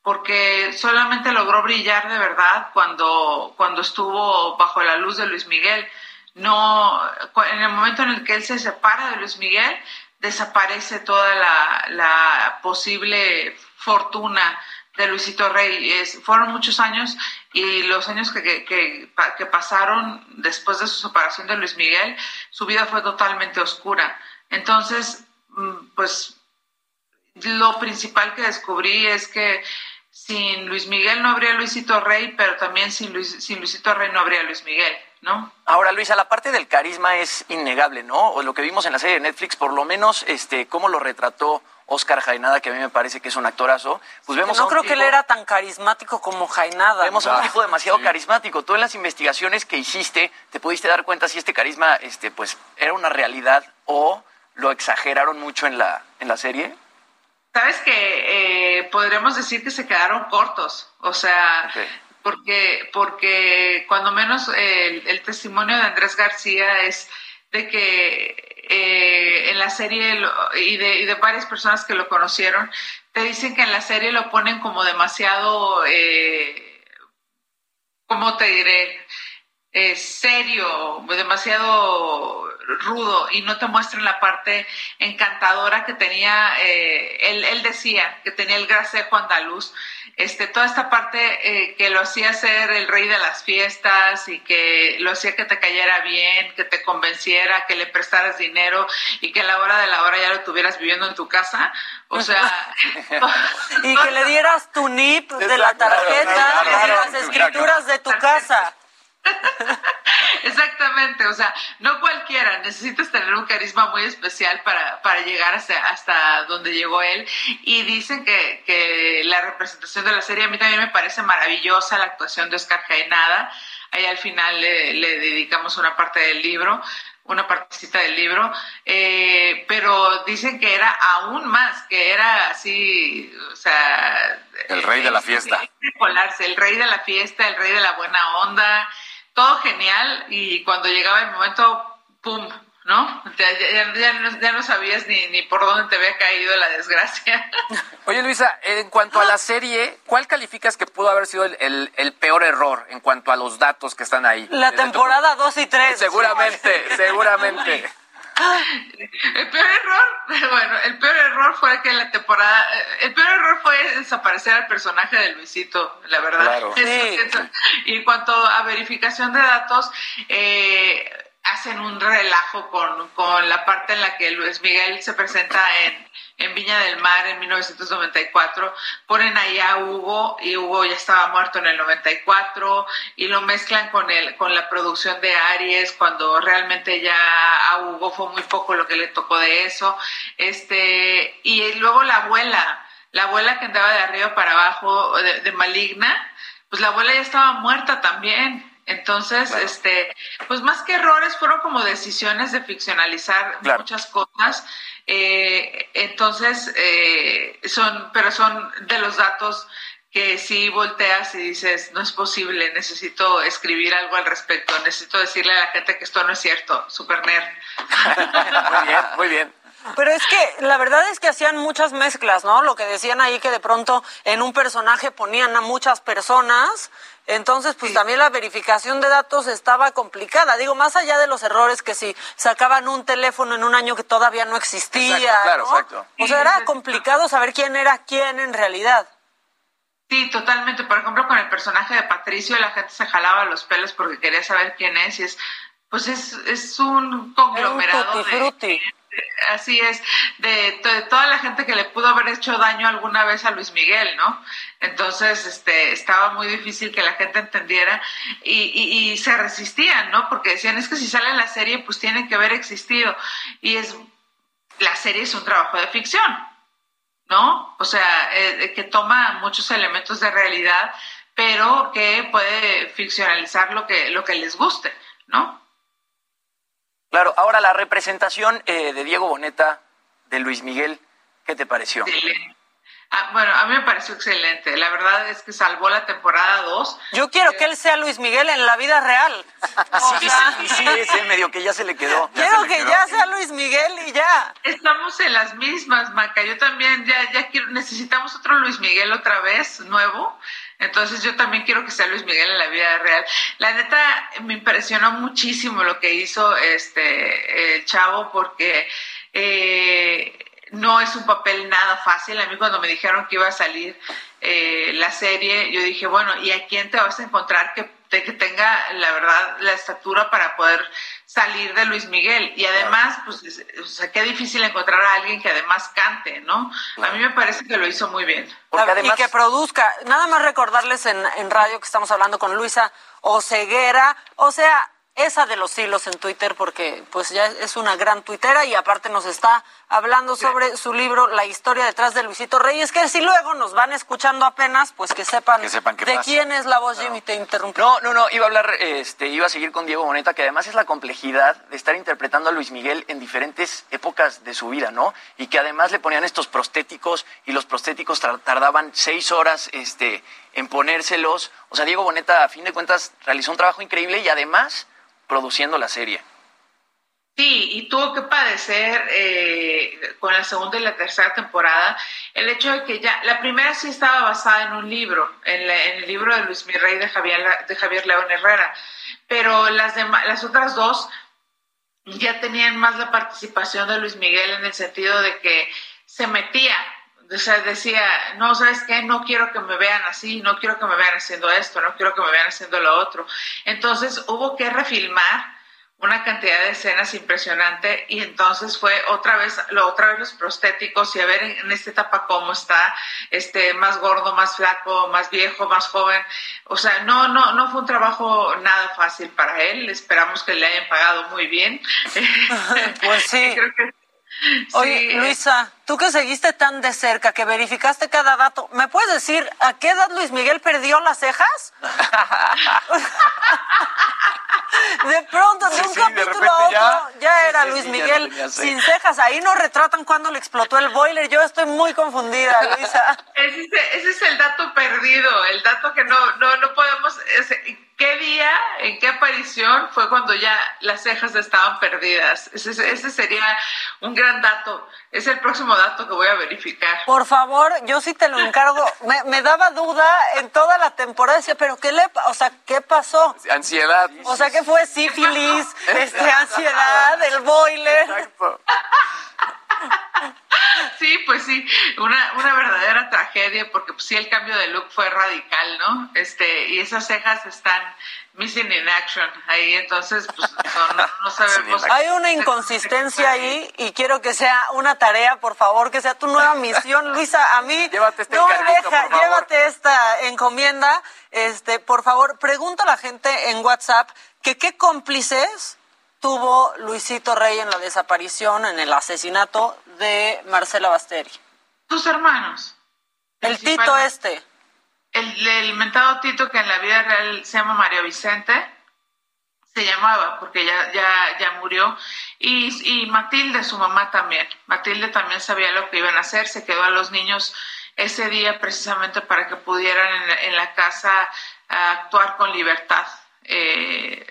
porque solamente logró brillar de verdad cuando, cuando estuvo bajo la luz de Luis Miguel. No, en el momento en el que él se separa de Luis Miguel, desaparece toda la, posible fortuna de Luisito Rey. fueron muchos años y los años que, que, pasaron después de su separación de Luis Miguel, su vida fue totalmente oscura. Entonces, mm, pues lo principal que descubrí es que sin Luis Miguel no habría Luisito Rey, pero también sin, sin Luisito Rey no habría Luis Miguel, ¿no? Ahora, Luisa, la parte del carisma es innegable, ¿no? O lo que vimos en la serie de Netflix, por lo menos, este, cómo lo retrató Oscar Jainada, que a mí me parece que es un actorazo. Pues vemos no a un creo que él era tan carismático como Jainada. Vemos a un ¿no? tipo demasiado carismático. Tú en las investigaciones que hiciste, ¿te pudiste dar cuenta si este carisma, este, pues, era una realidad o lo exageraron mucho en la, en la serie? Sabes que eh, podríamos decir que se quedaron cortos, o sea, porque porque cuando menos el, testimonio de Andrés García es de que eh, en la serie y, de, y de varias personas que lo conocieron te dicen que en la serie lo ponen como demasiado, eh, ¿cómo te diré? eh, serio, demasiado rudo y no te muestran la parte encantadora que tenía, eh, él, él decía que tenía el gracejo andaluz, este, toda esta parte eh, que lo hacía ser el rey de las fiestas y que lo hacía que te cayera bien, que te convenciera, que le prestaras dinero y que a la hora de la hora ya lo tuvieras viviendo en tu casa, o sea... Y que le dieras tu NIP de la tarjeta claro, y claro, las escrituras de tu casa. Exactamente, o sea, no cualquiera, necesitas tener un carisma muy especial para, para llegar hasta, hasta donde llegó él. Y dicen que, que la representación de la serie a mí también me parece maravillosa, la actuación de Oscar Jaenada. Ahí al final le, le dedicamos una parte del libro, una partecita del libro, eh, pero dicen que era aún más, que era así, o sea... El rey de la fiesta. el rey de la fiesta, el rey de la buena onda, todo genial y cuando llegaba el momento, ¡pum! ¿No? Ya, ya- ya no, ya no sabías ni, ni por dónde te había caído la desgracia. Oye, Luisa, en cuanto a la serie, ¿cuál calificas que pudo haber sido el, el- el peor error en cuanto a los datos que están ahí? La temporada 2 y 3. Seguramente, seguramente. El peor error, bueno, el peor error fue que la temporada, el peor error fue desaparecer al personaje de Luisito, la verdad. Claro. Eso- eso. Y en cuanto a verificación de datos, eh, hacen un relajo con, con la parte en la que Luis Miguel se presenta en, en Viña del Mar en 1994. Ponen ahí a Hugo y Hugo ya estaba muerto en el 94 y lo mezclan con, el, con la producción de Aries cuando realmente ya a Hugo fue muy poco lo que le tocó de eso. Este, y luego la abuela, la abuela que andaba de arriba para abajo de, de maligna, pues la abuela ya estaba muerta también. Entonces, este, pues más que errores fueron como decisiones de ficcionalizar muchas cosas. Eh, entonces, eh, son, pero son de los datos que si volteas y dices, no es posible, necesito escribir algo al respecto, necesito decirle a la gente que esto no es cierto, super nerd. Muy bien, muy bien. Pero es que la verdad es que hacían muchas mezclas, ¿no? Lo que decían ahí que de pronto en un personaje ponían a muchas personas, entonces pues también la verificación de datos estaba complicada. Digo, más allá de los errores que si sacaban un teléfono en un año que todavía no existía, Exacto, claro, ¿no? exacto. O sea, era complicado saber quién era quién en realidad. Sí, totalmente. Por ejemplo, con el personaje de Patricio, la gente se jalaba los pelos porque quería saber quién es y es, pues es, es un conglomerado tutti de. Así es, de, toda la gente que le pudo haber hecho daño alguna vez a Luis Miguel, ¿no? Entonces, este, estaba muy difícil que la gente entendiera y, y, se resistían, ¿no? Porque decían, es que si sale la serie, pues tienen que haber existido. Y es, la serie es un trabajo de ficción, ¿no? O sea, eh, que toma muchos elementos de realidad, pero que puede ficcionalizar lo que, lo que les guste, ¿no? Claro, ahora la representación eh, de Diego Boneta, de Luis Miguel, ¿qué te pareció? Excelente. Ah, bueno, a mí me pareció excelente. La verdad es que salvó la temporada 2. Yo quiero que él sea Luis Miguel en la vida real. Sí, sí, sí, ese medio que ya se le quedó. quiero que ya sea Luis Miguel y ya. Estamos en las mismas, Maca. Yo también ya, ya quiero, necesitamos otro Luis Miguel otra vez, nuevo. Entonces yo también quiero que sea Luis Miguel en la vida real. La neta me impresionó muchísimo lo que hizo este el chavo porque eh, no es un papel nada fácil. A mí cuando me dijeron que iba a salir eh, la serie, yo dije, bueno, ¿y a quién te vas a encontrar que, que tenga, la verdad, la estatura para poder salir de Luis Miguel. Y además, pues, o sea, qué difícil encontrar a alguien que además cante, ¿no? A mí me parece que lo hizo muy bien. Y que produzca. Nada más recordarles en, en radio que estamos hablando con Luisa Oceguera. O sea, esa de los hilos en Twitter porque pues ya es una gran tuitera y aparte nos está hablando sobre su libro La historia detrás de Luisito Reyes, que si luego nos van escuchando apenas, pues que sepan, de quién es la voz, Jimmy, te interrumpí. No, no, no, iba a hablar, este, iba a seguir con Diego Boneta, que además es la complejidad de estar interpretando a Luis Miguel en diferentes épocas de su vida, ¿no? Y que además le ponían estos prostéticos y los prostéticos tardaban seis horas este, en ponérselos. O sea, Diego Boneta, a fin de cuentas, realizó un trabajo increíble y además produciendo la serie. Sí, y tuvo que padecer eh, con la segunda y la tercera temporada el hecho de que ya, la primera sí estaba basada en un libro, en, el libro de Luis Mirrey de Javier, de Javier León Herrera, pero las, las otras dos ya tenían más la participación de Luis Miguel en el sentido de que se metía o sea, decía, no, ¿sabes qué? No quiero que me vean así, no quiero que me vean haciendo esto, no quiero que me vean haciendo lo otro. Entonces hubo que refilmar una cantidad de escenas impresionante y entonces fue otra vez lo otra vez los prostéticos y a ver en, esta etapa cómo está este más gordo más flaco más viejo más joven o sea no no no fue un trabajo nada fácil para él esperamos que le hayan pagado muy bien pues sí Creo que Oye, Luisa, tú que seguiste tan de cerca, que verificaste cada dato, ¿me puedes decir a qué edad Luis Miguel perdió las cejas? de pronto, de un capítulo a otro, ya, era Luis Miguel sin cejas. Ahí nos retratan cuando le explotó el boiler. Yo estoy muy confundida, Luisa. ese, ese, es el dato perdido, el dato que no, no, no podemos... ¿Qué día, en qué aparición fue cuando ya las cejas estaban perdidas? Ese, ese, sería un gran dato. Es el próximo dato que voy a verificar. Por favor, yo sí te lo encargo. Me, me daba duda en toda la temporada. Decía, ¿pero qué le o sea, qué pasó? Ansiedad. O sea, ¿qué fue? Sífilis, este, ansiedad, el boiler. Exacto. Sí, pues sí, una, una verdadera tragedia porque pues, sí el cambio de look fue radical, ¿no? Este, y esas cejas están missing in action ahí, entonces pues no, sabemos. Hay una inconsistencia ahí y quiero que sea una tarea, por favor, que sea tu nueva misión, Luisa, a mí llévate este no deja, llévate esta encomienda, este, por favor, pregunta a la gente en WhatsApp que qué cómplices tuvo Luisito Rey en la desaparición, en el asesinato de Marcela Basteri? Tus hermanos. El Tito este. El, mentado Tito que en la vida real se llama Mario Vicente, se llamaba porque ya, ya, ya murió, y, y Matilde, su mamá también. Matilde también sabía lo que iban a hacer, se quedó a los niños ese día precisamente para que pudieran en, la casa actuar con libertad. Eh,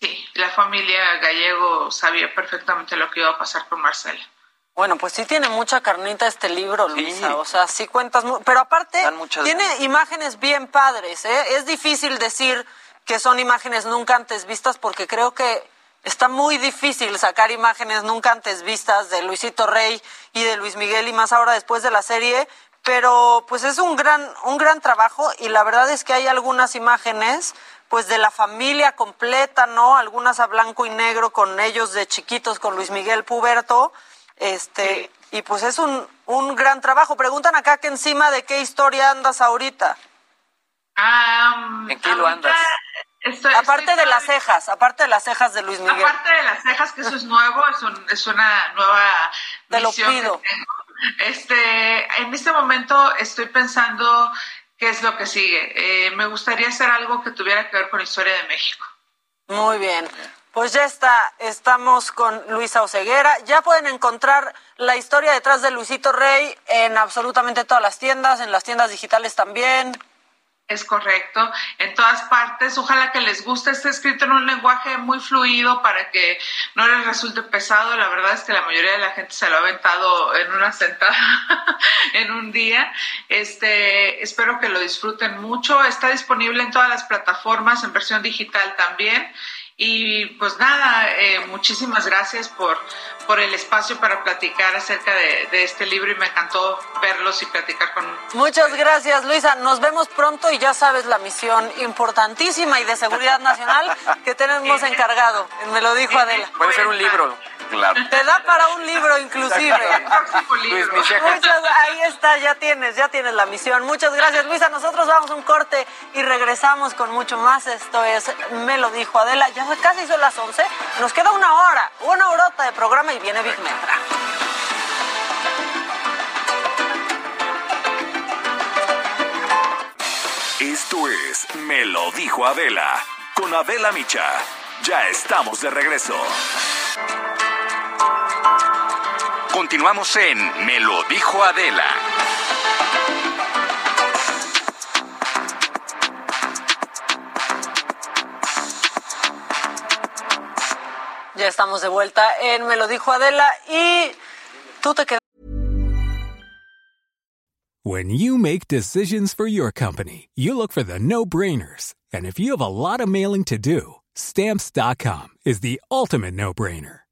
Sí, la familia gallego sabía perfectamente lo que iba a pasar con Marcela. Bueno, pues sí tiene mucha carnita este libro, Luisa. O sea, sí cuentas, pero aparte tiene imágenes bien padres. ¿eh? Es difícil decir que son imágenes nunca antes vistas porque creo que está muy difícil sacar imágenes nunca antes vistas de Luisito Rey y de Luis Miguel y más ahora después de la serie. Pero pues es un gran, un gran trabajo y la verdad es que hay algunas imágenes pues de la familia completa, ¿no? Algunas a blanco y negro con ellos de chiquitos, con Luis Miguel Puberto, este, y pues es un, un gran trabajo. Preguntan acá que encima de qué historia andas ahorita. Ah, ¿En qué lo andas? aparte de las cejas, aparte de las cejas de Luis Miguel. Aparte de las cejas, que eso es nuevo, es, es una nueva Te lo pido. Este, en este momento estoy pensando qué es lo que sigue. Eh, me gustaría hacer algo que tuviera que ver con la historia de México. Muy bien. Pues ya está, estamos con Luisa Oceguera. Ya pueden encontrar la historia detrás de Luisito Rey en absolutamente todas las tiendas, en las tiendas digitales también. Es correcto, en todas partes. Ojalá que les guste. Está escrito en un lenguaje muy fluido para que no les resulte pesado. La verdad es que la mayoría de la gente se lo ha aventado en una sentada en un día. Este, espero que lo disfruten mucho. Está disponible en todas las plataformas, en versión digital también. Y pues nada, eh, muchísimas gracias por, por el espacio para platicar acerca de, de, este libro y me encantó verlos y platicar con Muchas gracias, Luisa. Nos vemos pronto y ya sabes la misión importantísima y de seguridad nacional que tenemos encargado. Me lo dijo Adela. Puede ser un libro. Claro. Te da para un libro inclusive. Muchas, ahí está, ya tienes, ya tienes la misión. Muchas gracias, Luisa. Nosotros vamos a un corte y regresamos con mucho más. Esto es Me lo dijo Adela. Ya casi son las 11. Nos queda una hora, una horota de programa y viene Big Metra. Esto es Me lo dijo Adela. Con Adela Micha. Ya estamos de regreso. Continuamos en Me lo dijo Adela. Ya estamos de vuelta en Me lo dijo Adela y tú te quedas. When you make decisions for your company, you look for the no-brainers. And if you have a lot of mailing to do, stamps.com is the ultimate no-brainer.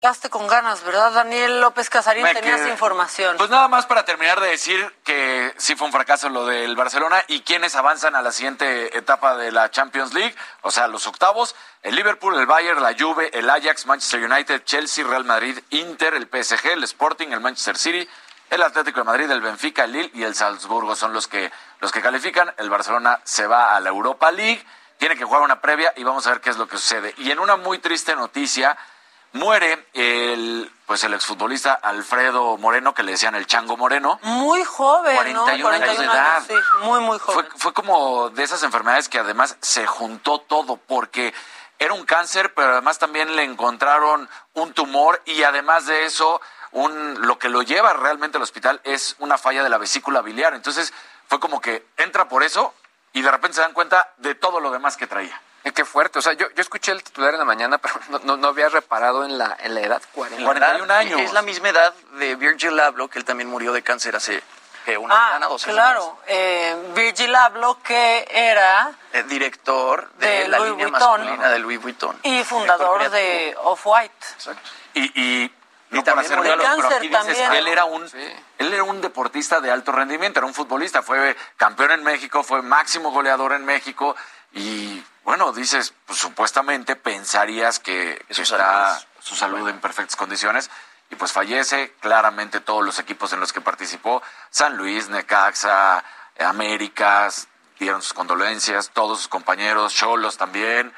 Quedaste con ganas, ¿verdad, Daniel López Casarín? Me Tenías quedé- información. Pues nada más para terminar de decir que sí fue un fracaso lo del Barcelona y quienes avanzan a la siguiente etapa de la Champions League, o sea, los octavos, el Liverpool, el Bayern, la Juve, el Ajax, Manchester United, Chelsea, Real Madrid, Inter, el PSG, el Sporting, el Manchester City, el Atlético de Madrid, el Benfica, el Lille y el Salzburgo son los que los que califican. El Barcelona se va a la Europa League, tiene que jugar una previa y vamos a ver qué es lo que sucede. Y en una muy triste noticia, muere el pues el exfutbolista Alfredo Moreno, que le decían el Chango Moreno. Muy joven, 41 ¿no? años de edad. sí, muy, muy Fue, joven. fue como de esas enfermedades que además se juntó todo porque era un cáncer, pero además también le encontraron un tumor y además de eso, un, lo que lo lleva realmente al hospital es una falla de la vesícula biliar. Entonces fue como que entra por eso y de repente se dan cuenta de todo lo demás que traía. Eh, Qué fuerte. O sea, yo, yo escuché el titular en la mañana, pero no, no, no había reparado en la, en la edad. 40. La edad Es la misma edad de Virgil Abloh, que él también murió de cáncer hace ¿qué, una Ah, semana, dos claro. Eh, Virgil Abloh, que era. Eh, director de, De la Louis línea Vuitton. masculina de Louis Vuitton. y fundador de Off-White. Y, y no también por hacer murió de diálogo, pero cáncer aquí dices, también. él era un él era un deportista de alto rendimiento, era un futbolista, fue campeón en México, fue máximo goleador en México y bueno, dices, pues, supuestamente pensarías que, que está su salud en perfectas condiciones y pues fallece claramente todos los equipos en los que participó, San Luis, Necaxa, Américas, dieron sus condolencias, todos sus compañeros, Cholos también,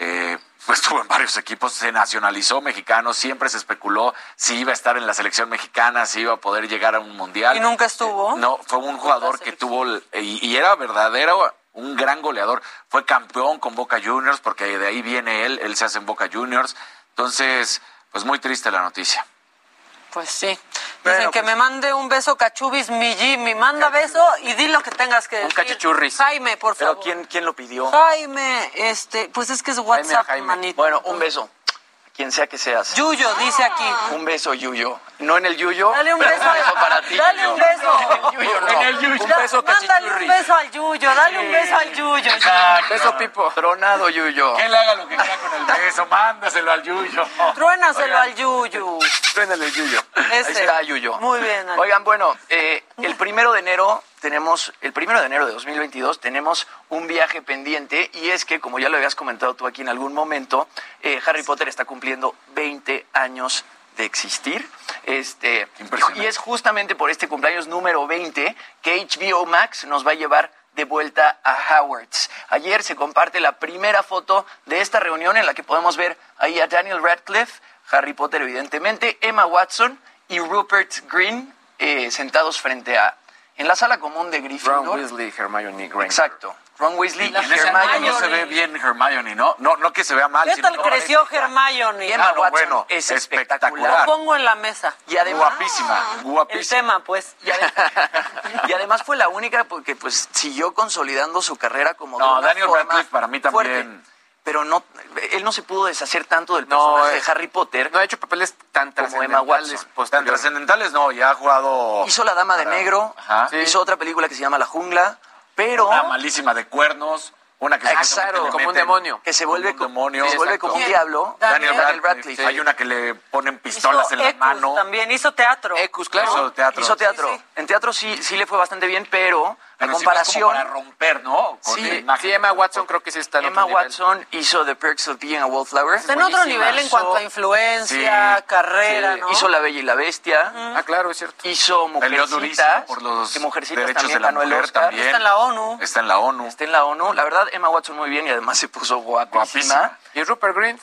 eh, pues estuvo en varios equipos, se nacionalizó mexicano, siempre se especuló si iba a estar en la selección mexicana, si iba a poder llegar a un mundial. Y nunca estuvo. No, fue un jugador que tuvo, y, y era verdadero, un gran goleador. Fue campeón con Boca Juniors, porque de ahí viene él, él se hace en Boca Juniors. Entonces, pues muy triste la noticia. Pues sí. Dicen que me mande un beso cachubis, mi Jimmy. Manda beso y di lo que tengas que decir. cachichurris. Jaime, por Pero favor. ¿quién, ¿quién lo pidió? Jaime, este, pues es que es WhatsApp, manito. Bueno, un beso. Quien sea que seas. Yuyo, dice aquí. Un beso, Yuyo. No en el Yuyo. Dale un beso, al- para ti. Dale Yuyo. un beso. Yuyo, no. En el Yuyo. Un beso Mándale un beso al Yuyo, dale un beso al Yuyo. Beso Pipo. Tronado, Yuyo. Que él haga lo que quiera con el beso, mándaselo al Yuyo. Truénaselo Oigan. al Yuyo. Truénale el Yuyo. Ahí está Yuyo. Muy bien. Ale. Oigan, bueno, eh, el primero de enero tenemos, el primero de enero de 2022 tenemos un viaje pendiente y es que, como ya lo habías comentado tú aquí en algún momento, eh, Harry Potter está cumpliendo 20 años de existir. Este, y es justamente por este cumpleaños número 20 que HBO Max nos va a llevar de vuelta a Howard's. Ayer se comparte la primera foto de esta reunión en la que podemos ver ahí a Daniel Radcliffe, Harry Potter evidentemente, Emma Watson y Rupert Green eh, sentados frente a en la sala común de Gryffindor. Ron Weasley, Hermione Granger. Exacto. Ron Weasley y En ese año Hermione. no se ve bien Hermione, ¿no? No, no que se vea mal. ¿Qué sino tal que creció Hermione? Ah, no, Watson bueno, es Lo espectacular. pongo en la mesa. Y además, Guapísima, El guapísima. tema, pues. y, y además fue la única porque pues siguió consolidando su carrera como de No, una Daniel forma Radcliffe para mí fuerte. Pero no, él no se pudo deshacer tanto del No, personaje eh, de Harry Potter. No ha hecho papeles tan Como Emma trascendentales. Watson. Tan trascendentales no, ya ha jugado. Hizo La Dama de para- Negro, Ajá. hizo otra película que se llama La Jungla, pero Una malísima de cuernos, una que se le como un meten- demonio. que se vuelve, como un demonio. se vuelve como un diablo. Daniel Daniel Radcliffe. Hay una que le ponen pistolas Hizo en la Ecus mano. También hizo teatro. Ecus, claro. Hizo teatro. Hizo teatro. Sí, sí. En teatro sí, sí le fue bastante bien, pero Pero la sí, comparación... para romper, ¿no? Con Sí, Sí. Emma Watson creo que sí está en Emma otro nivel. Watson hizo The Perks of Being a Wallflower. Está en otro nivel en cuanto a influencia, Sí, carrera, sí, ¿no? Hizo La Bella y la Bestia. Ah, claro, es cierto. Hizo Mujercitas. por los que Mujercitas derechos también de la ganó el mujer Oscar. también. Está en la ONU. Está en la ONU. Está en la ONU. La verdad, Emma Watson muy bien y además se puso guapísima. Guapísima. ¿Y Rupert Green?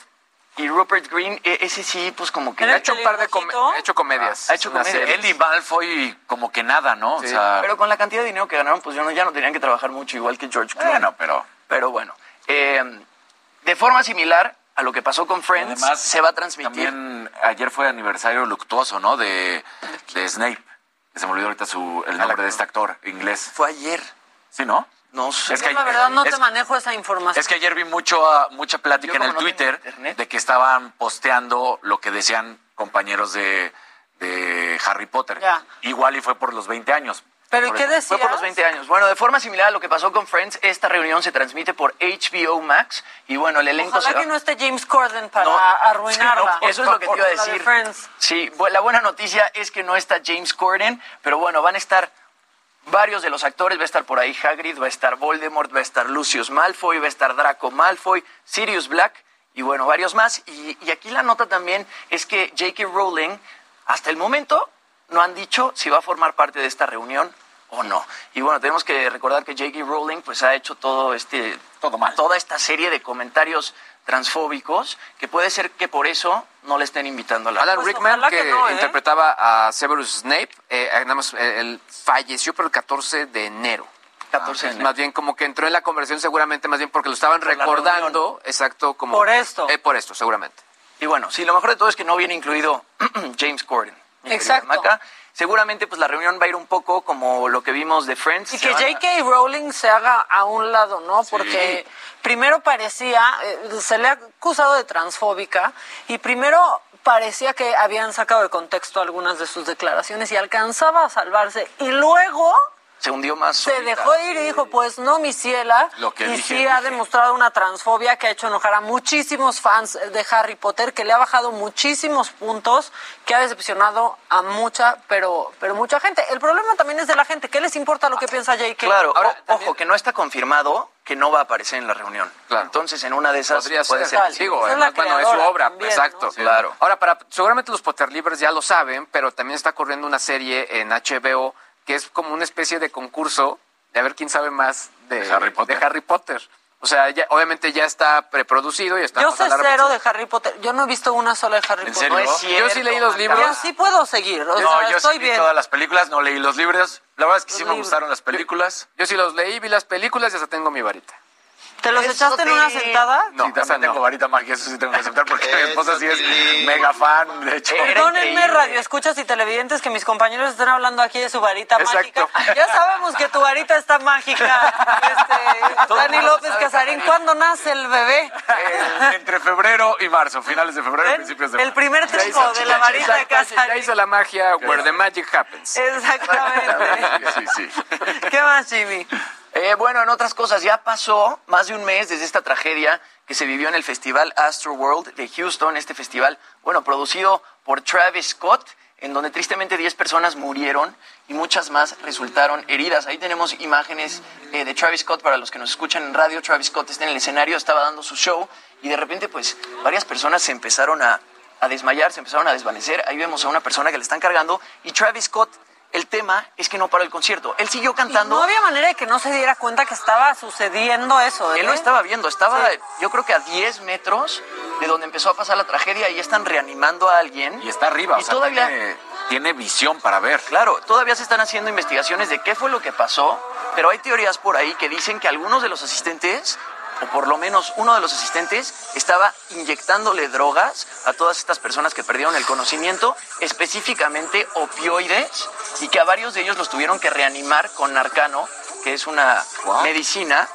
Y Rupert Green, e- ese sí, pues como que... Ha hecho un par de com- ha hecho comedias. Ha hecho comedias. Él y Malfoy como que nada, ¿no? Sí. O sea, Pero con la cantidad de dinero que ganaron, pues ya no, ya no tenían que trabajar mucho, igual que George Clooney. bueno, pero Pero bueno, eh, de forma similar a lo que pasó con Friends, además se va a transmitir. También ayer fue aniversario luctuoso, ¿no? De, de Snape. Que se me olvidó ahorita su, el nombre de este actor inglés. Fue ayer. ¿Sí, no? No sé. Es que la verdad no es- te manejo esa información. Es que ayer vi mucho, ah, mucha plática Yo en el no Twitter de que estaban posteando lo que decían compañeros de, de Harry Potter. Ya. Igual y fue por los 20 años. ¿Pero qué decías? Fue por los 20 años. Bueno, de forma similar a lo que pasó con Friends, esta reunión se transmite por HBO Max y bueno, el elenco Ojalá se va- que no esté James Corden para No, arruinarla. sí, no, eso es lo que te iba a de decir. Friends. Sí, la buena noticia es que no está James Corden, pero bueno, van a estar varios de los actores, va a estar por ahí Hagrid, va a estar Voldemort, va a estar Lucius Malfoy, va a estar Draco Malfoy, Sirius Black y bueno, varios más. Y, y aquí la nota también es que J.K. Rowling, hasta el momento, no han dicho si va a formar parte de esta reunión o no. Y bueno, tenemos que recordar que J.K. Rowling pues ha hecho todo este Todo mal. toda esta serie de comentarios transfóbicos que puede ser que por eso no le estén invitando a la Alan Pues Rickman, que, que no, ¿eh? interpretaba a Severus Snape, eh, nada más, eh, él falleció por el 14 de enero. 14 de enero. Más bien como que entró en la conversación seguramente, más bien porque lo estaban Por recordando, exacto, como... Por esto. Eh, por esto, seguramente. Y bueno, sí, lo mejor de todo es que no viene incluido James Corden. Exacto. Maca. Seguramente pues la reunión va a ir un poco como lo que vimos de Friends. Y que van J.K. Rowling se haga a un lado, ¿no? Porque primero parecía, eh, se le ha acusado de transfóbica y primero parecía que habían sacado de contexto algunas de sus declaraciones y alcanzaba a salvarse y luego se hundió más. se solita. dejó ir y dijo, pues no, mi ciela. Lo que y dije, sí dije. ha demostrado una transfobia que ha hecho enojar a muchísimos fans de Harry Potter, que le ha bajado muchísimos puntos, que ha decepcionado a mucha, pero, pero mucha gente. El problema también es de la gente. ¿Qué les importa lo que piensa J.K.? Claro, Ahora, o- ojo, que no está confirmado que no va a aparecer en la reunión. Claro. Entonces, en una de esas Podría puede ser, ser. digo, Es además, bueno, es su obra, también, exacto. ¿no? Sí. Claro. Ahora, para, seguramente los Potterlivers ya lo saben, pero también está corriendo una serie en HBO que es como una especie de concurso de a ver quién sabe más de, De Harry Potter. de Harry Potter. O sea, ya, obviamente ya está preproducido y está Yo sé la cero de Harry Potter. Yo no he visto una sola de Harry ¿En Potter. serio? No es cierto, Yo sí leí los libros. Pero sí puedo seguir. O No, sea, yo estoy sí vi bien. todas las películas, no leí los libros. La verdad es que Los sí me gustaron las películas. Yo sí los leí, vi las películas y hasta tengo mi varita. ¿Te los echaste en una sentada? No, sí, también no. tengo varita mágica, eso sí tengo que aceptar porque mi esposa sí es mega fan, de hecho. Perdónenme, radio escuchas y televidentes, que mis compañeros están hablando aquí de su varita Exacto. mágica. Ya sabemos que tu varita está mágica. Este, Dani López Casarín, ¿cuándo nace el bebé? Eh, entre febrero y marzo, finales de febrero, ¿Ven? principios de El marzo. primer truco de la varita de Exacto, Ya Casarín. hizo la magia where the magic happens. Exactamente. Sí, sí. ¿Qué más, Jimmy? Eh, bueno, en otras cosas, ya pasó más de un mes desde esta tragedia que se vivió en el Festival Astro World de Houston, este festival, bueno, producido por Travis Scott, en donde tristemente 10 personas murieron y muchas más resultaron heridas. Ahí tenemos imágenes eh, de Travis Scott para los que nos escuchan en radio. Travis Scott está en el escenario, estaba dando su show y de repente pues varias personas se empezaron a a desmayar, se empezaron a desvanecer. Ahí vemos a una persona que le están cargando y Travis Scott. El tema es que no paró el concierto. Él siguió cantando. No había manera de que no se diera cuenta que estaba sucediendo eso. ¿eh? Él lo estaba viendo, estaba yo creo que a 10 metros de donde empezó a pasar la tragedia y están reanimando a alguien. Y está arriba, Y o sea, todavía, tiene, tiene visión para ver. claro, todavía se están haciendo investigaciones de qué fue lo que pasó, pero hay teorías por ahí que dicen que algunos de los asistentes, o por lo menos uno de los asistentes, estaba inyectándole drogas a todas estas personas que perdieron el conocimiento, específicamente opioides, y que a varios de ellos los tuvieron que reanimar con Narcano, que es una medicina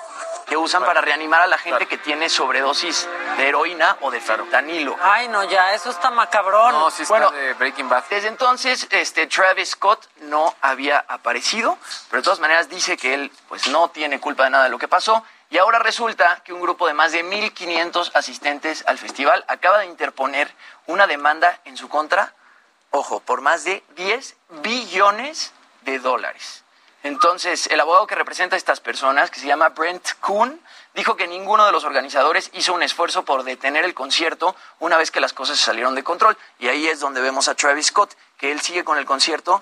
que usan para reanimar a la gente que tiene sobredosis de heroína o de fentanilo. Ay, no, ya, eso está macabrón. No, sí está Bueno, de Breaking Bad. Desde entonces, este Travis Scott no había aparecido, pero de todas maneras dice que él pues no tiene culpa de nada de lo que pasó. Y ahora resulta que un grupo de más de 1.500 asistentes al festival acaba de interponer una demanda en su contra, ojo, por más de 10 billones de dólares. Entonces, el abogado que representa a estas personas, que se llama Brent Kuhn, dijo que ninguno de los organizadores hizo un esfuerzo por detener el concierto una vez que las cosas se salieron de control. Y ahí es donde vemos a Travis Scott, que él sigue con el concierto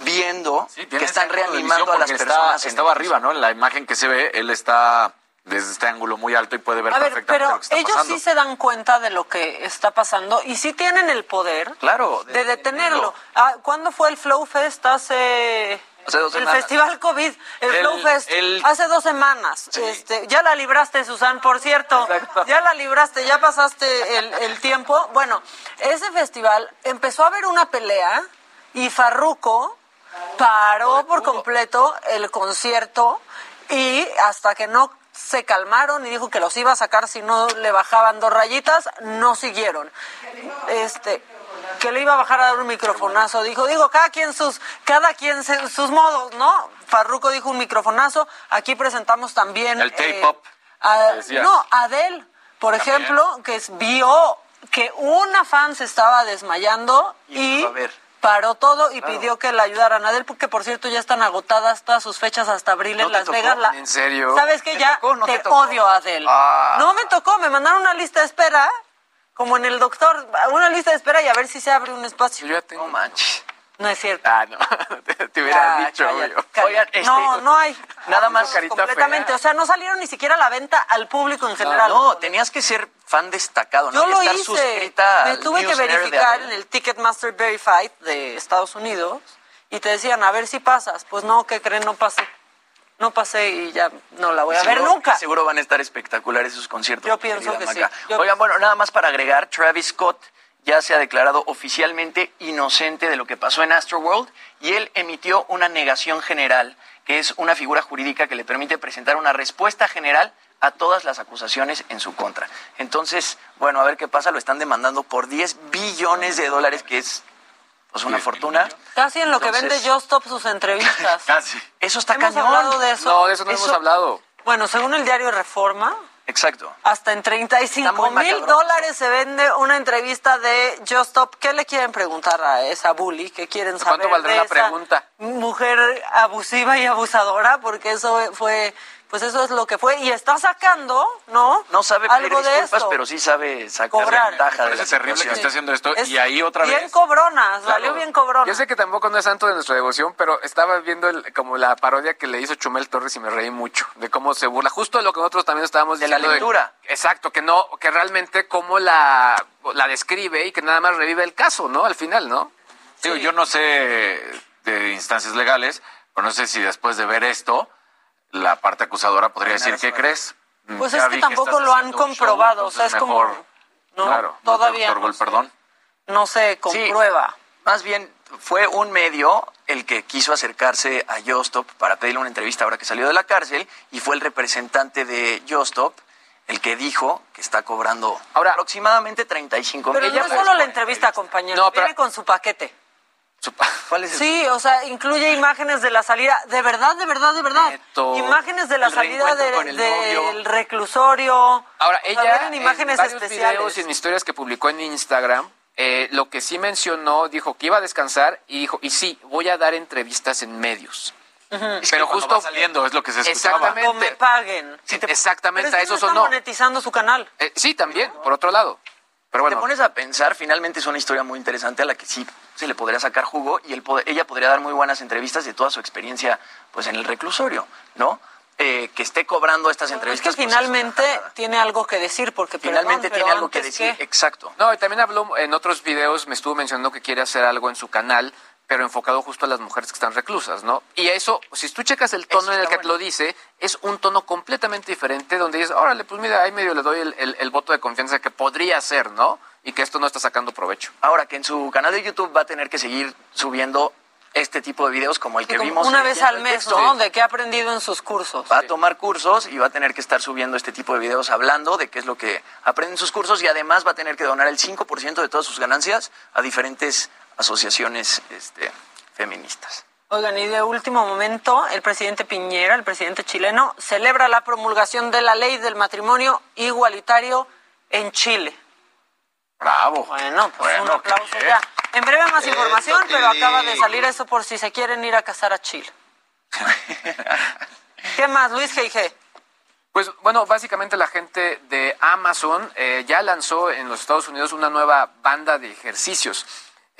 viendo que están reanimando a las personas. Está, estaba arriba, ¿no? En la imagen que se ve, él está desde este ángulo muy alto y puede ver A ver, perfectamente pero lo que está ellos pasando. sí se dan cuenta de lo que está pasando y sí tienen el poder Claro, de, detenerlo. Ah, ¿Cuándo fue el Flow Fest? Hace... Hace dos el semanas. Festival COVID, el, El- Flow Fest, el- hace dos semanas. Este, ya la libraste, Susan, por cierto. Ya la libraste, ya pasaste el, el tiempo. Bueno, ese festival empezó a haber una pelea y Farruko paró por completo el concierto y hasta que no se calmaron y dijo que los iba a sacar si no le bajaban dos rayitas, no siguieron. Este que le iba a bajar a dar un microfonazo, dijo, digo, cada quien sus, cada quien se- sus modos, ¿no? Farruko dijo un microfonazo, aquí presentamos también El eh, no, Adele, por ejemplo, que es- vio que una fan se estaba desmayando y, a ver. Paró todo y pidió que la ayudaran a Adele, porque por cierto ya están agotadas todas sus fechas hasta abril ¿No en Las tocó? Vegas. La- ¿En serio? ¿Sabes qué? ¿Te Ya tocó o no te, odio, Adele. Ah. No me tocó, me mandaron una lista de espera, como en el doctor, una lista de espera y a ver si se abre un espacio. Yo ya tengo. Manches. No es cierto. Ah, no. te, te dicho. Oigan, este, no, no hay. nada más carita completamente. fea. O sea, no salieron ni siquiera a la venta al público en general. No, tenías que ser fan destacado, ¿no? Yo Y lo estar hice. suscrita Me tuve que verificar en el Ticketmaster Verified de Estados Unidos y te decían, a ver si pasas. Pues no, ¿qué creen? No pasé. No pasé y ya no la voy a ver nunca. Seguro van a estar espectaculares sus conciertos. Yo pienso que Maca. sí. Yo- Oigan, bueno, nada más para agregar, Travis Scott ya se ha declarado oficialmente inocente de lo que pasó en Astroworld y él emitió una negación general, que es una figura jurídica que le permite presentar una respuesta general a todas las acusaciones en su contra. Entonces, bueno, a ver qué pasa, lo están demandando por 10 billones de dólares, que es pues una fortuna. Casi en lo que Entonces- vende Just Stop sus entrevistas. Casi. Eso está ¿Hemos cañón. hablado de eso? No, de eso no hemos hablado. Bueno, según el diario Reforma, Exacto. hasta en 35 Está muy mil dólares se vende una entrevista de Just Stop. ¿Qué le quieren preguntar a esa bully? ¿Qué quieren saber ¿Cuánto valdrá de la esa pregunta? mujer abusiva y abusadora? Porque eso fue, pues eso es lo que fue. Y está sacando, ¿no? No sabe pedir algo de disculpas, esto. pero sí sabe sacar Cobrar. ventaja de la terrible que situación. esté haciendo esto Es y ahí otra bien vez. cobrona, salió bien cobrona. Yo sé que tampoco no es santo de nuestra devoción, pero estaba viendo el- como la parodia que le hizo Chumel Torres y me reí mucho de cómo se burla. Justo de lo que nosotros también estábamos De la diciendo. lectura. exacto, que no, que realmente cómo la, la describe y que nada más revive el caso, ¿no? Al final, ¿no? Digo, yo no sé de instancias legales, pero no sé si después de ver esto, la parte acusadora podría decir, ¿qué crees? Pues ya es que tampoco lo han show, comprobado, o sea, es como- No, claro, no te todavía otorgo no el sé. perdón. no se comprueba. Más bien, fue un medio el que quiso acercarse a Yostop para pedirle una entrevista ahora que salió de la cárcel y fue el representante de Yostop el que dijo que está cobrando Ahora- aproximadamente 35 Pero mil. no es solo la entrevista, compañero. No, pero- Viene con su paquete. ¿Cuál es el- Sí, o sea, incluye imágenes de la salida. De verdad, de verdad, de verdad. Neto, Imágenes de la salida de- del reclusorio. Ahora, O sea, ella vienen imágenes en varios especiales. videos y en historias que publicó en Instagram, eh, lo que sí mencionó, dijo que iba a descansar y dijo, y sí, voy a dar entrevistas en medios. Es que Pero justo va saliendo es lo que se escuchaba. Exactamente. O me paguen. Exactamente, Pero a eso no está sonó. monetizando su canal. Eh, sí, también, por otro lado. Pero bueno, te pones a pensar, finalmente es una historia muy interesante a la que sí se le podría sacar jugo y él pod- ella podría dar muy buenas entrevistas de toda su experiencia pues en el reclusorio, ¿no? Eh, que esté cobrando estas Es que entrevistas. pues, finalmente tiene algo que decir, porque finalmente perdón, tiene algo que decir. que- Exacto. No, y también habló en otros videos, me estuvo mencionando que quiere hacer algo en su canal, pero enfocado justo a las mujeres que están reclusas, ¿no? Y eso, si tú checas el tono en el que lo dice, es un tono completamente diferente, donde dices, órale, pues mira, ahí medio le doy el, el- el voto de confianza que podría ser, ¿no? Y que esto no está sacando provecho. Ahora que en su canal de YouTube va a tener que seguir subiendo este tipo de videos como el que como vimos. una vez al mes, Texto. ¿no? De qué ha aprendido en sus cursos. Va a tomar cursos y va a tener que estar subiendo este tipo de videos hablando de qué es lo que aprende en sus cursos y además va a tener que donar el 5% de todas sus ganancias a diferentes asociaciones este, feministas. Oigan, y de último momento, el presidente Piñera, el presidente chileno, celebra la promulgación de la ley del matrimonio igualitario en Chile. Bravo. Bueno, pues un Bueno, aplauso qué ya. En breve más Eso información, pero acaba de salir eso por si se quieren ir a casar a Chile. ¿Qué más, Luis G.I.G.? Pues bueno, básicamente la gente de Amazon eh, ya lanzó en los Estados Unidos una nueva banda de ejercicios.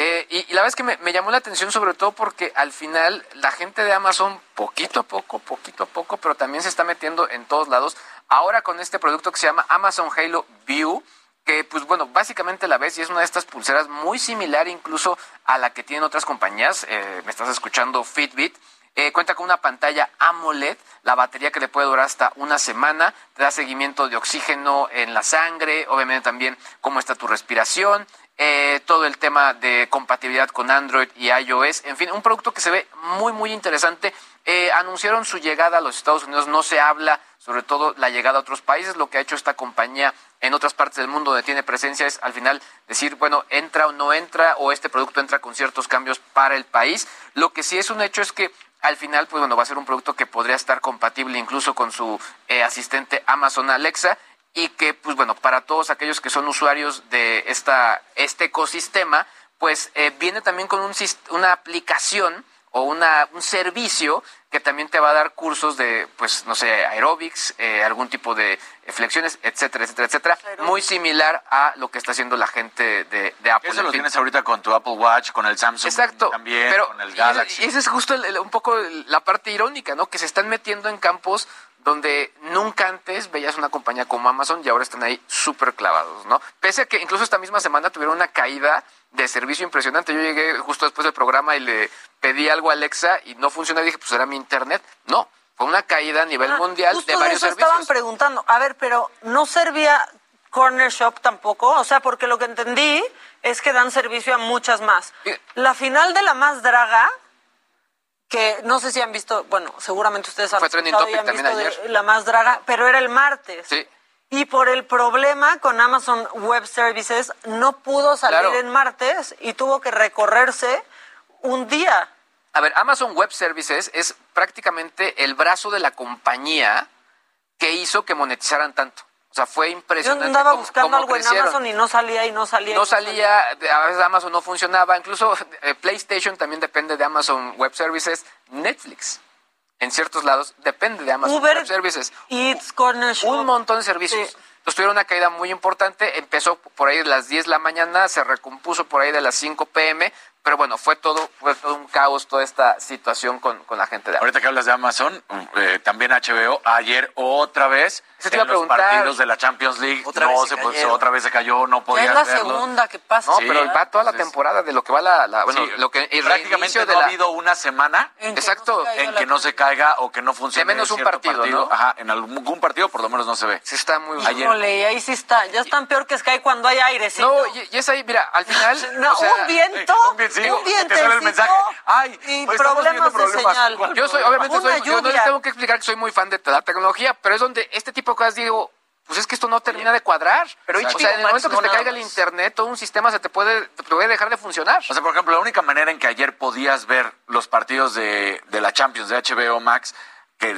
Eh, y, la verdad es que me, me llamó la atención sobre todo porque al final la gente de Amazon poquito a poco, poquito a poco, pero también se está metiendo en todos lados. Ahora con este producto que se llama Amazon Halo View, que pues bueno, básicamente la ves y es una de estas pulseras muy similar incluso a la que tienen otras compañías. Eh, me estás escuchando Fitbit. Eh, cuenta con una pantalla AMOLED, la batería que le puede durar hasta una semana, te da seguimiento de oxígeno en la sangre, obviamente también cómo está tu respiración, eh, todo el tema de compatibilidad con Android y iOS, en fin, un producto que se ve muy, muy interesante. Eh, anunciaron su llegada a los Estados Unidos, no se habla sobre todo la llegada a otros países, lo que ha hecho esta compañía en otras partes del mundo donde tiene presencia es al final decir, bueno, entra o no entra, o este producto entra con ciertos cambios para el país. Lo que sí es un hecho es que al final, pues bueno, va a ser un producto que podría estar compatible incluso con su eh, asistente Amazon Alexa y que, pues bueno, para todos aquellos que son usuarios de esta, este ecosistema, pues eh, viene también con un, una aplicación o una, un servicio que también te va a dar cursos de, pues, no sé, aerobics, eh, algún tipo de flexiones, etcétera, etcétera, etcétera. Muy similar a lo que está haciendo la gente de, de Apple. Eso lo tienes ahorita con tu Apple Watch, con el Samsung Exacto. también, pero, con el y- Galaxy. Y, esa es justo el- el- un poco la parte irónica, ¿no? Que se están metiendo en campos donde nunca antes veías una compañía como Amazon y ahora están ahí súper clavados, ¿no? Pese a que incluso esta misma semana tuvieron una caída de servicio impresionante. Yo llegué justo después del programa y le pedí algo a Alexa y no funcionaba. Dije, pues era mi internet. No, fue una caída a nivel Ah, mundial justo de varios eso servicios. estaban preguntando. A ver, pero ¿no servía Corner Shop tampoco? O sea, porque lo que entendí es que dan servicio a muchas más. La final de la más draga, que no sé si han visto, bueno, seguramente ustedes han Fue trending y topic han también visto de ayer. la más draga, pero era el martes. Sí. Y por el problema con Amazon Web Services, no pudo salir Claro. en martes y tuvo que recorrerse un día. A ver, Amazon Web Services es prácticamente el brazo de la compañía que hizo que monetizaran tanto. O sea, fue Yo impresionante. andaba cómo- buscando cómo algo en. Amazon y no salía y no salía. y No salía, a veces Amazon no funcionaba, incluso eh, PlayStation también depende de Amazon Web Services, Netflix en ciertos lados depende de Amazon Uber, Web Services. Eats, Corner Shop. Un montón de servicios. Entonces tuvieron una caída muy importante, empezó por ahí de las 10 de la mañana, se recompuso por ahí de las 5 pm, pero bueno, fue todo, fue todo un caos toda esta situación con, con la gente de Amazon. Ahorita que hablas de Amazon, eh, también HBO, ayer otra vez, Eso te iba en a los preguntar. partidos de la Champions League, Otra no vez se se, pu- cayeron. otra vez se cayó, no Ya podías es la verlo. segunda que pasa. No, Sí, pero va toda la temporada de lo que va la, la- bueno, Sí, lo que el prácticamente no de ha la- habido una semana Exacto, en que no se caiga o que no funcione De menos un cierto partido, ¿no? Ajá, en algún partido por lo menos no se ve. Sí, está muy Ayer. Híjole, ahí sí está. Ya están peor que Sky cuando hay aire, ¿sí? No, y, y es ahí, mira, al final. No, o sea, un viento, un bien- sí, un que te sale el mensaje. Ay, y pues estamos problemas viendo de problemas. señal. ¿Cuál Yo soy, obviamente, soy, yo no les tengo que explicar que soy muy fan de la tecnología, pero es donde este tipo de cosas digo, pues es que esto no termina de cuadrar. Pero o sea, en el Max momento que no se te caiga el internet, todo un sistema se te puede, te puede dejar de funcionar. O sea, por ejemplo, la única manera en que ayer podías ver los partidos de, de la Champions de HBO Max, que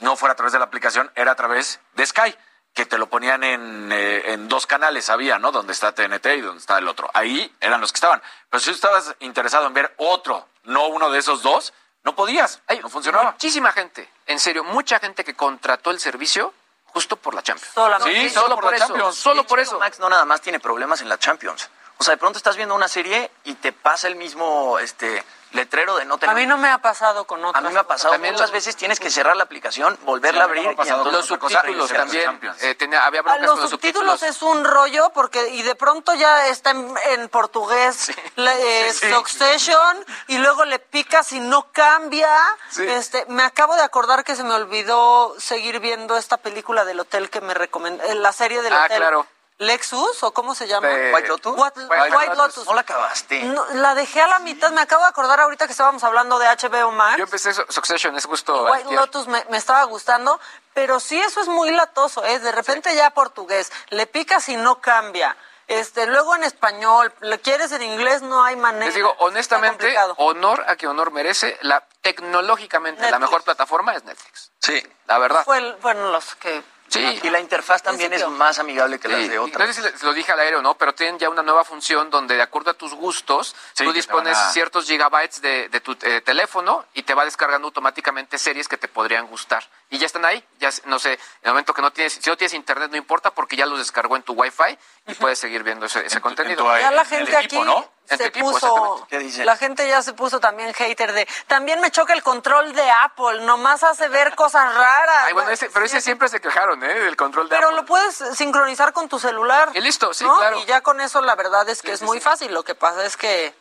no fuera a través de la aplicación, era a través de Sky, que te lo ponían en, eh, en dos canales, había, ¿no? Donde está TNT y donde está el otro. Ahí eran los que estaban. Pero si tú estabas interesado en ver otro, no uno de esos dos, no podías, no funcionaba. muchísima gente, en serio, mucha gente que contrató el servicio justo por la Champions. Solamente. Sí, solo por, eso. Solo por eso. Max no nada más tiene problemas en la Champions. O sea, de pronto estás viendo una serie y te pasa el mismo este letrero de no tener. A mí no me ha pasado con otras. A mí me ha pasado También muchas veces tienes que cerrar la aplicación, volverla a abrir y entonces Los subtítulos también. eh, tenía, había Ah, broncas los con los subtítulos subtítulos. es un rollo porque y de pronto ya está en, en portugués la- eh, Sí, sí. Succession y luego le picas y no cambia. Sí. Este, me acabo de acordar que se me olvidó seguir viendo esta película del hotel que me recomendó, eh, la serie del Ah, hotel. claro. Lexus o cómo se llama? Eh, White Lotus. What- White, Lotus. No la acabaste. No, la dejé a la mitad, me acabo de acordar ahorita que estábamos hablando de HBO Max. Yo empecé Su- Succession, es justo. White antier. Lotus me, me estaba gustando, pero sí eso es muy latoso, ¿eh? De repente ya portugués, le picas y no cambia. Este, luego en español, le quieres en inglés, no hay manera. Les digo, Está honestamente, honor a que honor merece. La tecnológicamente la mejor plataforma es Netflix. Sí. La verdad. Fue el- fueron los que... Sí. Y la interfaz también es más amigable que las de otras. No sé si lo dije al aire o no, pero tienen ya una nueva función donde de acuerdo a tus gustos, Sí, tú dispones a- ciertos gigabytes de, de tu eh, teléfono y te va descargando automáticamente series que te podrían gustar. Y ya están ahí, ya no sé, en el momento que no tienes, si no tienes internet no importa porque ya los descargó en tu wifi y puedes seguir viendo ese, ese contenido. tu- Ya la el gente equipo, aquí ¿no? Se equipo, puso... exactamente. ¿Qué dicen? La gente ya se puso también hater de... También me choca el control de Apple, nomás hace ver cosas raras. Ay, bueno, ese- pero ese siempre se quejaron, ¿eh? Del control de Pero Apple. lo puedes sincronizar con tu celular. Y listo, sí, ¿no? claro. Y ya con eso la verdad es que Sí, es sí, muy sí. fácil. Lo que pasa es que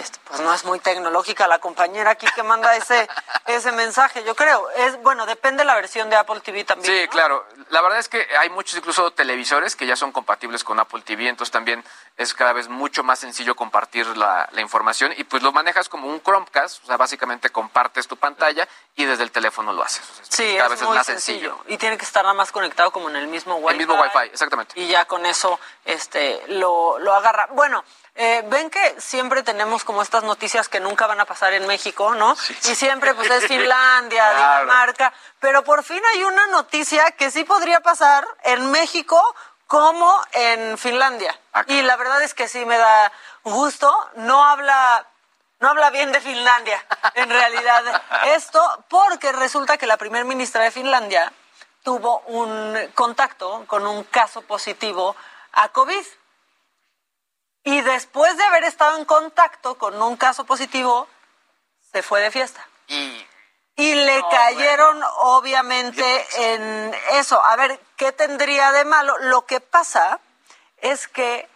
este, pues no es muy tecnológica la compañera aquí que manda ese ese mensaje. Yo creo es bueno depende la versión de Apple TV también. Sí, ¿no? claro. La verdad es que hay muchos incluso televisores que ya son compatibles con Apple TV, entonces también es cada vez mucho más sencillo compartir la, la información y pues lo manejas como un Chromecast, o sea, básicamente compartes tu pantalla y desde el teléfono lo haces. O sea, Sí, cada es vez es muy más sencillo. sencillo. y tiene que estar nada más conectado como en el mismo Wi-Fi. El mismo Wi-Fi, exactamente. y ya con eso este lo, lo agarra. Bueno, eh, ven que siempre tenemos como estas noticias que nunca van a pasar en México, ¿no? Y siempre pues es Finlandia, Claro. Dinamarca, pero por fin hay una noticia que sí podría pasar en México como en Finlandia. Ah, Y la verdad es que sí me da gusto, no habla no habla bien de Finlandia, en realidad. Esto porque resulta que la primer ministra de Finlandia tuvo un contacto con un caso positivo a COVID. Y después de haber estado en contacto con un caso positivo, se fue de fiesta. Y Y le cayeron, obviamente, en eso. A ver, ¿qué tendría de malo? Lo que pasa es que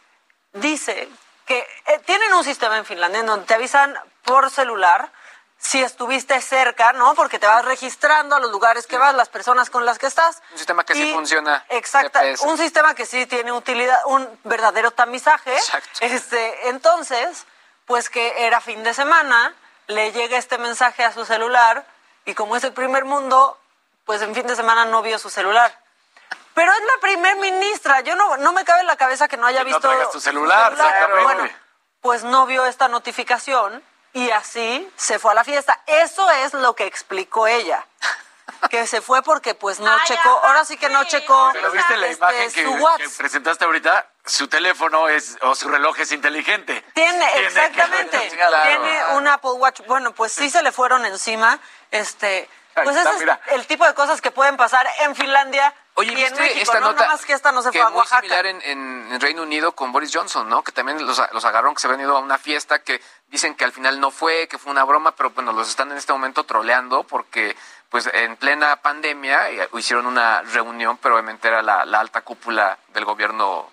dice que eh, tienen un sistema en Finlandia en donde te avisan por celular si estuviste cerca, ¿no? Porque te vas registrando a los lugares que vas, las personas con las que estás. Un sistema que sí funciona. Exacto, un sistema que sí tiene utilidad, un verdadero tamizaje. Exacto. Este, entonces, pues que era fin de semana, le llega este mensaje a su celular y como es el primer mundo, pues en fin de semana no vio su celular. Pero es la primer ministra, yo no, no me cabe en la cabeza que no haya Que no visto traigas tu celular, exactamente. Bueno, pues no vio esta notificación y así se fue a la fiesta. Eso es lo que explicó ella. Que se fue porque pues no Ay, checó, ahora sí que no checó Pero viste la este, imagen que, presentaste ahorita, su teléfono es o su reloj es inteligente. Tiene, exactamente. Claro. Tiene un Apple Watch. Bueno, pues sí se le fueron encima. Este, pues está, ese mira. es el tipo de cosas que pueden pasar en Finlandia Oye, y en ¿viste México. esta ¿no? nota? Nada más que esta no se que fue a muy Oaxaca. similar en, en- en Reino Unido con Boris Johnson, ¿no? Que también los, los agarraron, que se habían ido a una fiesta, que dicen que al final no fue, que fue una broma, pero bueno, los están en este momento troleando porque pues en plena pandemia eh, hicieron una reunión, pero obviamente era la, la alta cúpula del gobierno.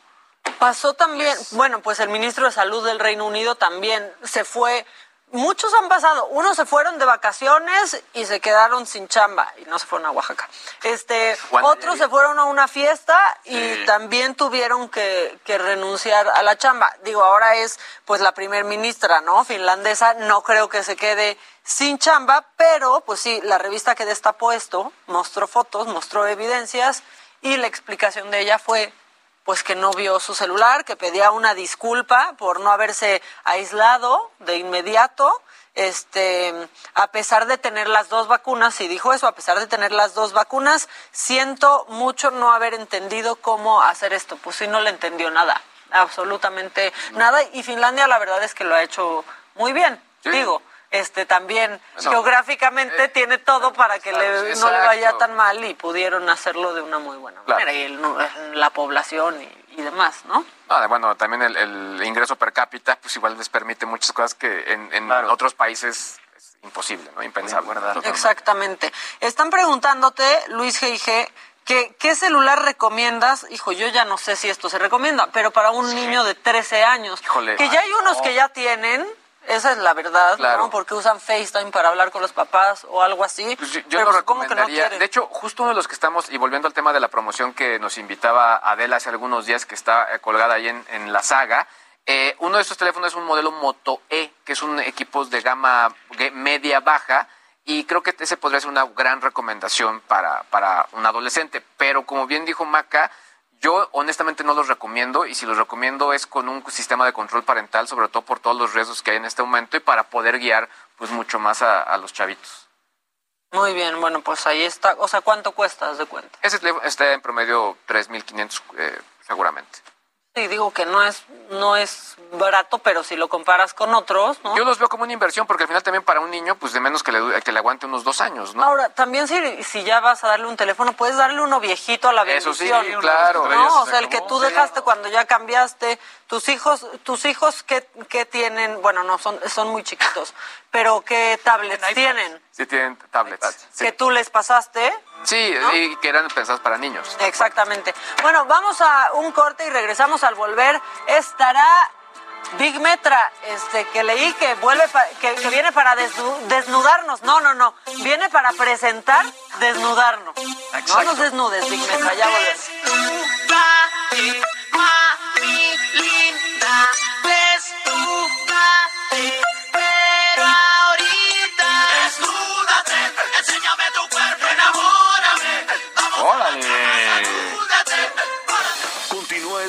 Pasó también, bueno, pues el ministro de Salud del Reino Unido también se fue. Muchos han pasado. Unos se fueron de vacaciones y se quedaron sin chamba y no se fueron a Oaxaca. Este, otros se fueron a una fiesta y Sí. también tuvieron que, que renunciar a la chamba. Digo, ahora es pues la primer ministra, ¿no? Finlandesa. No creo que se quede sin chamba, pero pues sí, la revista que destapó esto mostró fotos, mostró evidencias y la explicación de ella fue pues que no vio su celular, que pedía una disculpa por no haberse aislado de inmediato, este, a pesar de tener las dos vacunas, y dijo eso, a pesar de tener las dos vacunas, siento mucho no haber entendido cómo hacer esto, pues sí no le entendió nada, absolutamente nada, y Finlandia la verdad es que lo ha hecho muy bien, Sí. digo, este también geográficamente tiene todo para que le- no le vaya tan mal y pudieron hacerlo de una muy buena Claro. manera y el- la población y, y demás, ¿no? Ah, bueno, también el, el ingreso per cápita, pues igual les permite muchas cosas que en, en otros países es imposible, ¿no? Impensable. Exactamente. Están preguntándote, Luis G.I.G., que, ¿qué celular recomiendas? Hijo, yo ya no sé si esto se recomienda, pero para un niño de 13 años. Híjole. que ya hay unos que ya tienen, esa es la verdad, Claro. ¿no? Porque usan FaceTime para hablar con los papás o algo así. Pues yo, yo pero lo supongo que no recomendaría. de hecho, justo uno de los que estamos, y volviendo al tema de la promoción que nos invitaba Adela hace algunos días, que está eh, colgada ahí en, en la saga, eh, uno de estos teléfonos es un modelo Moto E, que es un equipo de gama media-baja, y creo que ese podría ser una gran recomendación para, para un adolescente. Pero como bien dijo Maca, yo honestamente no los recomiendo y si los recomiendo es con un sistema de control parental, sobre todo por todos los riesgos que hay en este momento y para poder guiar pues mucho más a, a los chavitos. Muy bien, bueno, pues ahí está. O sea, ¿cuánto cuesta, de cuenta? Ese está en promedio 3.500 eh, seguramente. Sí, digo que no es, no es barato, pero si lo comparas con otros, ¿no? Yo los veo como una inversión porque al final también para un niño pues de menos que le, que le aguante unos dos años, ¿no? Ahora, también si, si ya vas a darle un teléfono, puedes darle uno viejito a la Eso sí, bendición. claro. ¿no? O sea, el que tú dejaste cuando ya cambiaste. Tus hijos, tus hijos ¿qué, qué tienen? Bueno, no, son, son muy chiquitos, pero ¿qué tablets tienen? Sí tienen tablets. Sí, Que tú les pasaste. Sí, y que eran pensados para niños. Exactamente. Bueno, vamos a un corte y regresamos al volver. Estará Big Metra, este, que leí que vuelve, pa- que, que viene para desnu- desnudarnos. No, no, no. Viene para presentar desnudarnos. No nos desnudes, Big Metra, ya volvemos.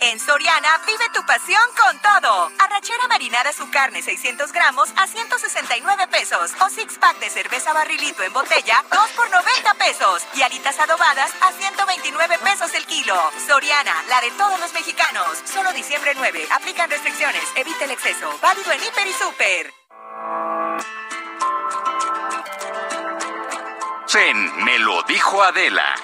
En Soriana, vive tu pasión con todo. Arrachera marinada su carne 600 gramos a 169 pesos. O six pack de cerveza barrilito en botella, 2 por 90 pesos. Y alitas adobadas a 129 pesos el kilo. Soriana, la de todos los mexicanos. Solo diciembre 9. Aplican restricciones. Evita el exceso. Válido en Hiper y Super. En Me lo dijo Adela.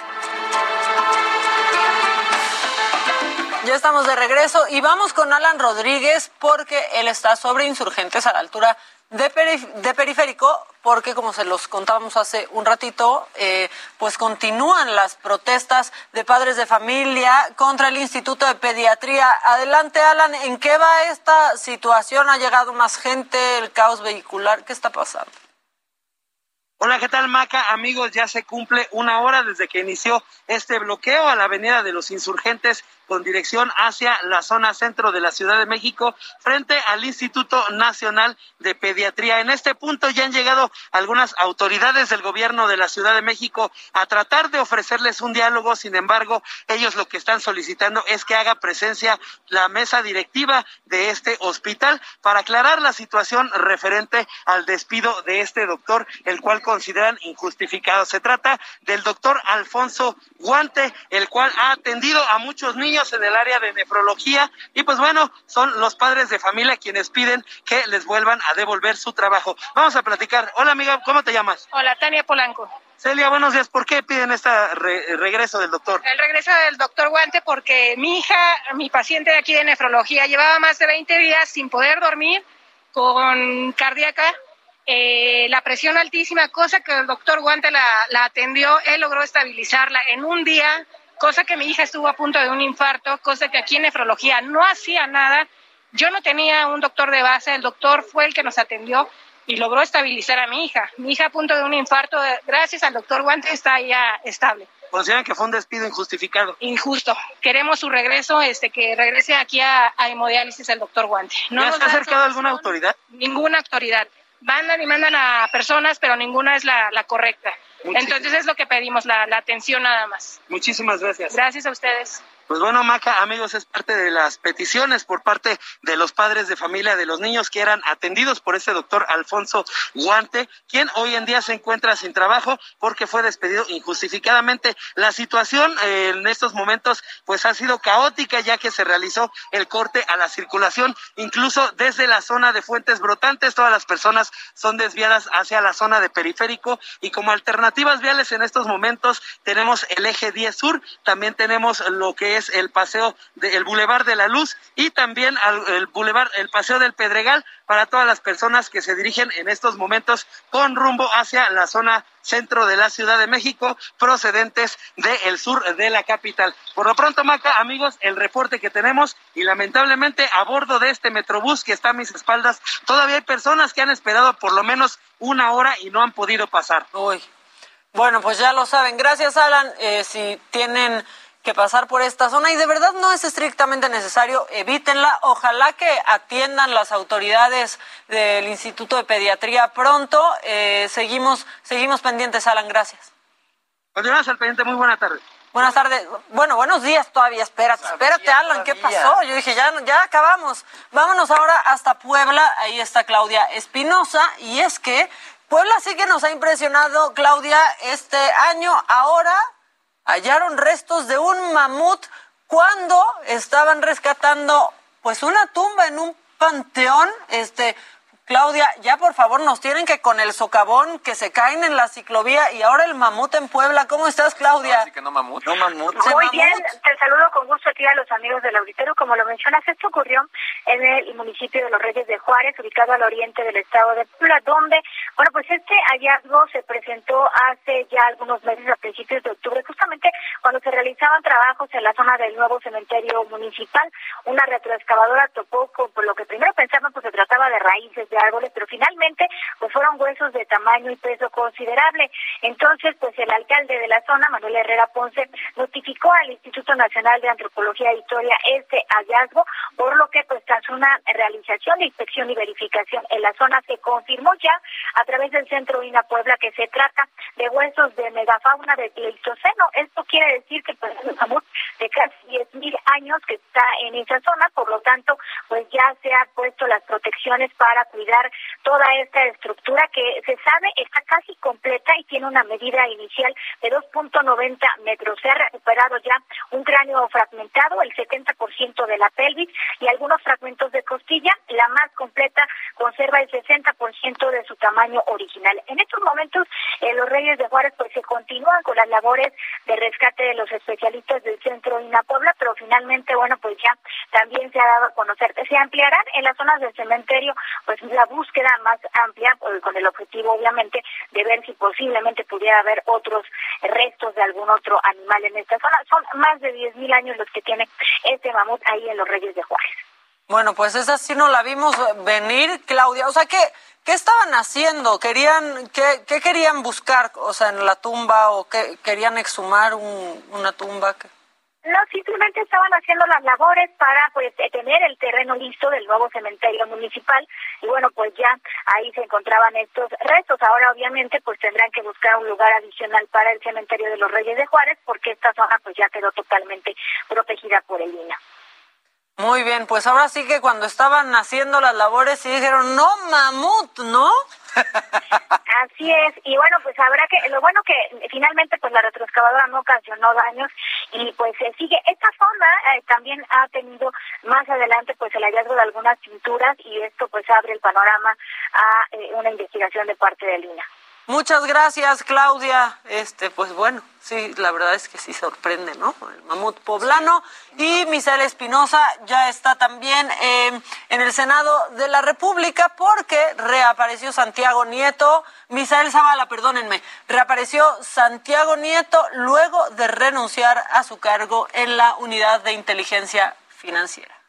Ya estamos de regreso y vamos con Alan Rodríguez porque él está sobre insurgentes a la altura de, perif- de periférico porque como se los contábamos hace un ratito, eh, pues continúan las protestas de padres de familia contra el Instituto de Pediatría. Adelante Alan, ¿en qué va esta situación? ¿Ha llegado más gente? ¿El caos vehicular? ¿Qué está pasando? Hola, ¿qué tal, Maca? Amigos, ya se cumple una hora desde que inició este bloqueo a la Avenida de los Insurgentes con dirección hacia la zona centro de la Ciudad de México frente al Instituto Nacional de Pediatría. En este punto ya han llegado algunas autoridades del gobierno de la Ciudad de México a tratar de ofrecerles un diálogo. Sin embargo, ellos lo que están solicitando es que haga presencia la mesa directiva de este hospital para aclarar la situación referente al despido de este doctor, el cual consideran injustificado. Se trata del doctor Alfonso Guante, el cual ha atendido a muchos niños en el área de nefrología y pues bueno, son los padres de familia quienes piden que les vuelvan a devolver su trabajo. Vamos a platicar. Hola amiga, ¿cómo te llamas? Hola, Tania Polanco. Celia, buenos días. ¿Por qué piden este regreso del doctor? El regreso del doctor Guante porque mi hija, mi paciente de aquí de nefrología, llevaba más de 20 días sin poder dormir con cardíaca, eh, la presión altísima, cosa que el doctor Guante la, la atendió, él logró estabilizarla en un día, cosa que mi hija estuvo a punto de un infarto, cosa que aquí en nefrología no hacía nada. Yo no tenía un doctor de base, el doctor fue el que nos atendió y logró estabilizar a mi hija. Mi hija a punto de un infarto, gracias al doctor Guante, está ya estable. Consideran que fue un despido injustificado. Injusto. Queremos su regreso, este, que regrese aquí a, a hemodiálisis el doctor Guante. ¿Ya nos se ha acercado alguna autoridad? Ninguna autoridad. Mandan y mandan a personas, pero ninguna es la, la correcta. Entonces es lo que pedimos, la, la atención nada más. Muchísimas gracias. Gracias a ustedes. Pues bueno, Maca, amigos, es parte de las peticiones por parte de los padres de familia de los niños que eran atendidos por este doctor Alfonso Guante, quien hoy en día se encuentra sin trabajo porque fue despedido injustificadamente. La situación eh, en estos momentos pues ha sido caótica ya que se realizó el corte a la circulación, incluso desde la zona de fuentes brotantes, todas las personas son desviadas hacia la zona de periférico y como alternativas viales en estos momentos tenemos el eje 10 sur, también tenemos lo que es el paseo del Boulevard de la Luz y también al, el el paseo del Pedregal para todas las personas que se dirigen en estos momentos con rumbo hacia la zona centro de la Ciudad de México, procedentes del sur de la capital. Por lo pronto, Maca, amigos, el reporte que tenemos y lamentablemente a bordo de este Metrobús que está a mis espaldas, todavía hay personas que han esperado por lo menos una hora y no han podido pasar. Uy. Bueno, pues ya lo saben. Gracias, Alan. Eh, si tienen que pasar por esta zona y de verdad no es estrictamente necesario, evítenla. Ojalá que atiendan las autoridades del Instituto de Pediatría pronto. Eh, seguimos, seguimos pendientes, Alan, gracias. Continuamos al pendiente, muy buena tarde. Buenas tardes. Bueno, buenos días todavía. Espérate, espérate, Alan, ¿qué pasó? Yo dije, ya, ya acabamos. Vámonos ahora hasta Puebla. Ahí está Claudia Espinosa. Y es que Puebla sí que nos ha impresionado, Claudia, este año. Ahora hallaron restos de un mamut cuando estaban rescatando pues una tumba en un panteón, este Claudia, ya por favor nos tienen que con el socavón que se caen en la ciclovía y ahora el mamut en Puebla. ¿Cómo estás, Claudia? Así que no mamut. No mamut. Muy bien, te saludo con gusto aquí a los amigos del auditorio. Como lo mencionas, esto ocurrió en el municipio de Los Reyes de Juárez, ubicado al oriente del estado de Puebla, donde, bueno, pues este hallazgo se presentó hace ya algunos meses, a principios de octubre, justamente cuando se realizaban trabajos en la zona del nuevo cementerio municipal. Una retroexcavadora topó con por lo que primero pensaban pues se trataba de raíces árboles, pero finalmente pues fueron huesos de tamaño y peso considerable. Entonces, pues el alcalde de la zona, Manuel Herrera Ponce, notificó al Instituto Nacional de Antropología e Historia este hallazgo, por lo que pues tras una realización de inspección y verificación en la zona se confirmó ya a través del Centro INA Puebla que se trata de huesos de megafauna de Pleistoceno. Esto quiere decir que pues es un mamut de casi 10.000 años que está en esa zona, por lo tanto, pues ya se han puesto las protecciones para cuidar toda esta estructura que se sabe está casi completa y tiene una medida inicial de 2.90 metros. Se ha recuperado ya un cráneo fragmentado, el 70% de la pelvis y algunos fragmentos de costilla. La más completa conserva el 60% de su tamaño original. En estos momentos, eh, los Reyes de Juárez pues se continúan con las labores de rescate de los especialistas del centro INA Puebla, pero finalmente, bueno, pues ya también se ha dado a conocer que se ampliarán en las zonas del cementerio, pues la búsqueda más amplia, pues, con el objetivo, obviamente, de ver si posiblemente pudiera haber otros restos de algún otro animal en esta zona. Son más de 10.000 años los que tiene este mamut ahí en los Reyes de Juárez. Bueno, pues esa sí no la vimos venir, Claudia. O sea, ¿qué, qué estaban haciendo? ¿Querían, qué, qué querían buscar? O sea, en la tumba o qué, querían exhumar un, una tumba. No, simplemente estaban haciendo las labores para pues tener el terreno listo del nuevo cementerio municipal y bueno, pues ya ahí se encontraban estos restos. Ahora obviamente pues tendrán que buscar un lugar adicional para el cementerio de los Reyes de Juárez porque esta zona pues ya quedó totalmente protegida por el INA. Muy bien, pues ahora sí que cuando estaban haciendo las labores sí dijeron, no, mamut, ¿no? Así es, y bueno, pues habrá que, lo bueno que finalmente pues la retroexcavadora no ocasionó daños y pues se sigue. Esta zona eh, también ha tenido más adelante pues el hallazgo de algunas pinturas y esto pues abre el panorama a eh, una investigación de parte de Lina. Muchas gracias, Claudia. Este, pues bueno, sí, la verdad es que sí sorprende, ¿no? El mamut poblano. Y Misael Espinosa ya está también eh, en el Senado de la República porque reapareció Santiago Nieto. Misael Zavala, perdónenme, reapareció Santiago Nieto luego de renunciar a su cargo en la Unidad de Inteligencia Financiera.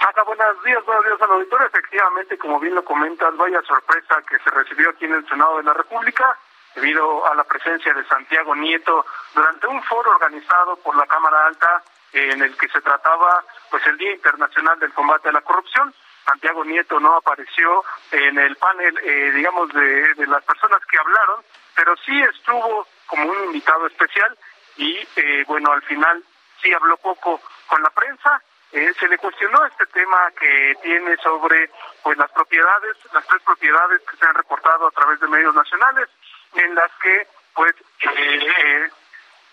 Acá, buenos días, buenos días al auditorio. Efectivamente, como bien lo comentas, vaya sorpresa que se recibió aquí en el Senado de la República debido a la presencia de Santiago Nieto durante un foro organizado por la Cámara Alta en el que se trataba pues el Día Internacional del Combate a la Corrupción. Santiago Nieto no apareció en el panel, eh, digamos, de, de las personas que hablaron, pero sí estuvo como un invitado especial y, eh, bueno, al final sí habló poco con la prensa. Eh, se le cuestionó este tema que tiene sobre pues las propiedades, las tres propiedades que se han reportado a través de medios nacionales, en las que pues eh, eh,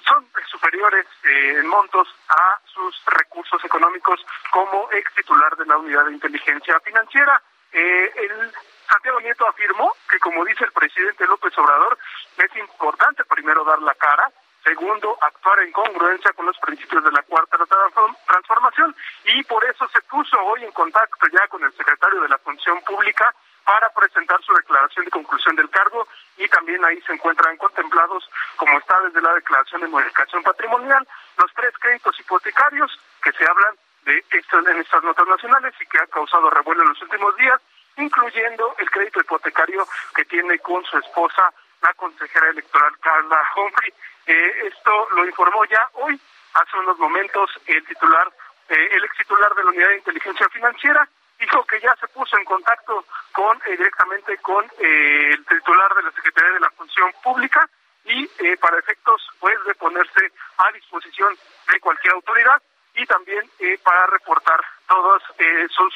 son superiores eh, en montos a sus recursos económicos como ex titular de la unidad de inteligencia financiera. Eh, el Santiago Nieto afirmó que, como dice el presidente López Obrador, es importante primero dar la cara, segundo, actuar en congruencia con los principios de la cuarta transform- transformación. Y por eso se puso hoy en contacto ya con el secretario de la Función Pública para presentar su declaración de conclusión del cargo. Y también ahí se encuentran contemplados, como está desde la declaración de modificación patrimonial, los tres créditos hipotecarios que se hablan de en estas notas nacionales y que ha causado revuelo en los últimos días, incluyendo el crédito hipotecario que tiene con su esposa, la consejera electoral Carla Humphrey. Eh, esto lo informó ya hoy, hace unos momentos, el titular, eh, el ex titular de la Unidad de Inteligencia Financiera, dijo que ya se puso en contacto con eh, directamente con eh, el titular de la Secretaría de la Función Pública y eh, para efectos pues de ponerse a disposición de cualquier autoridad y también eh, para reportar todos sus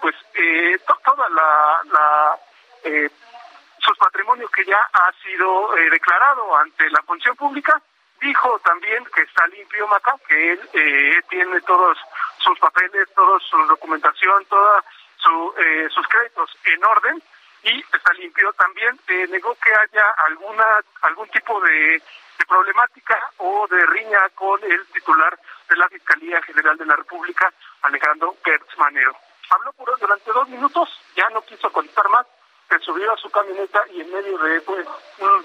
pues to- toda la, la sus patrimonios que ya ha sido eh, declarado ante la función pública. Dijo también que está limpio Maca, que él eh, tiene todos sus papeles, toda su documentación, toda su, eh, sus créditos en orden y está limpio. También eh, negó que haya alguna algún tipo de, problemática o de riña con el titular de la Fiscalía General de la República, Alejandro Gertz Manero. Habló por, durante dos minutos, ya no quiso contestar más, se subió a su camioneta y en medio de pues un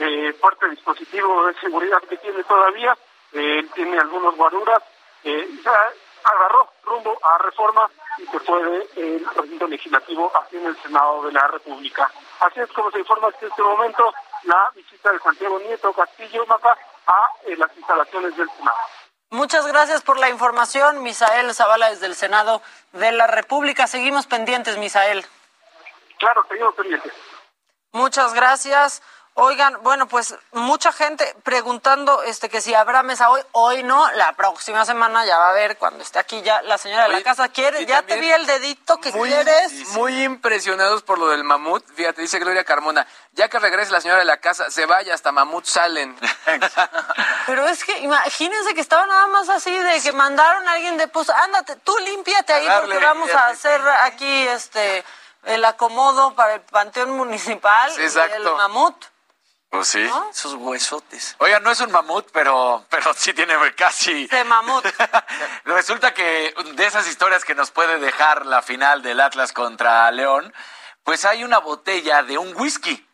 eh, dispositivo de seguridad que tiene todavía, eh, tiene algunos guaruras, eh, ya agarró rumbo a reforma y se fue del recinto legislativo aquí en el Senado de la República. Así es como se informa hasta este momento la visita de Santiago Nieto Castillo Mapa a eh, las instalaciones del Senado. Muchas gracias por la información, Misael Zavala desde el Senado de la República. Seguimos pendientes, Misael. Claro, seguimos pendientes. Muchas gracias. Oigan, bueno, pues mucha gente preguntando este que si habrá mesa hoy, hoy no, la próxima semana ya va a haber cuando esté aquí ya la señora de la casa quiere, ya te vi el dedito que muy, quieres. Muy impresionados por lo del mamut. Fíjate, dice Gloria Carmona, ya que regrese la señora de la casa, se vaya, hasta mamut salen. Pero es que imagínense que estaba nada más así de que mandaron a alguien de pues ándate, tú límpiate ahí porque vamos a hacer aquí este el acomodo para el panteón municipal Sí, y exacto. el mamut. Pues sí. Esos huesotes. Oiga, no es un mamut, pero, pero sí tiene casi... De mamut. Resulta que de esas historias que nos puede dejar la final del Atlas contra León, pues hay una botella de un whisky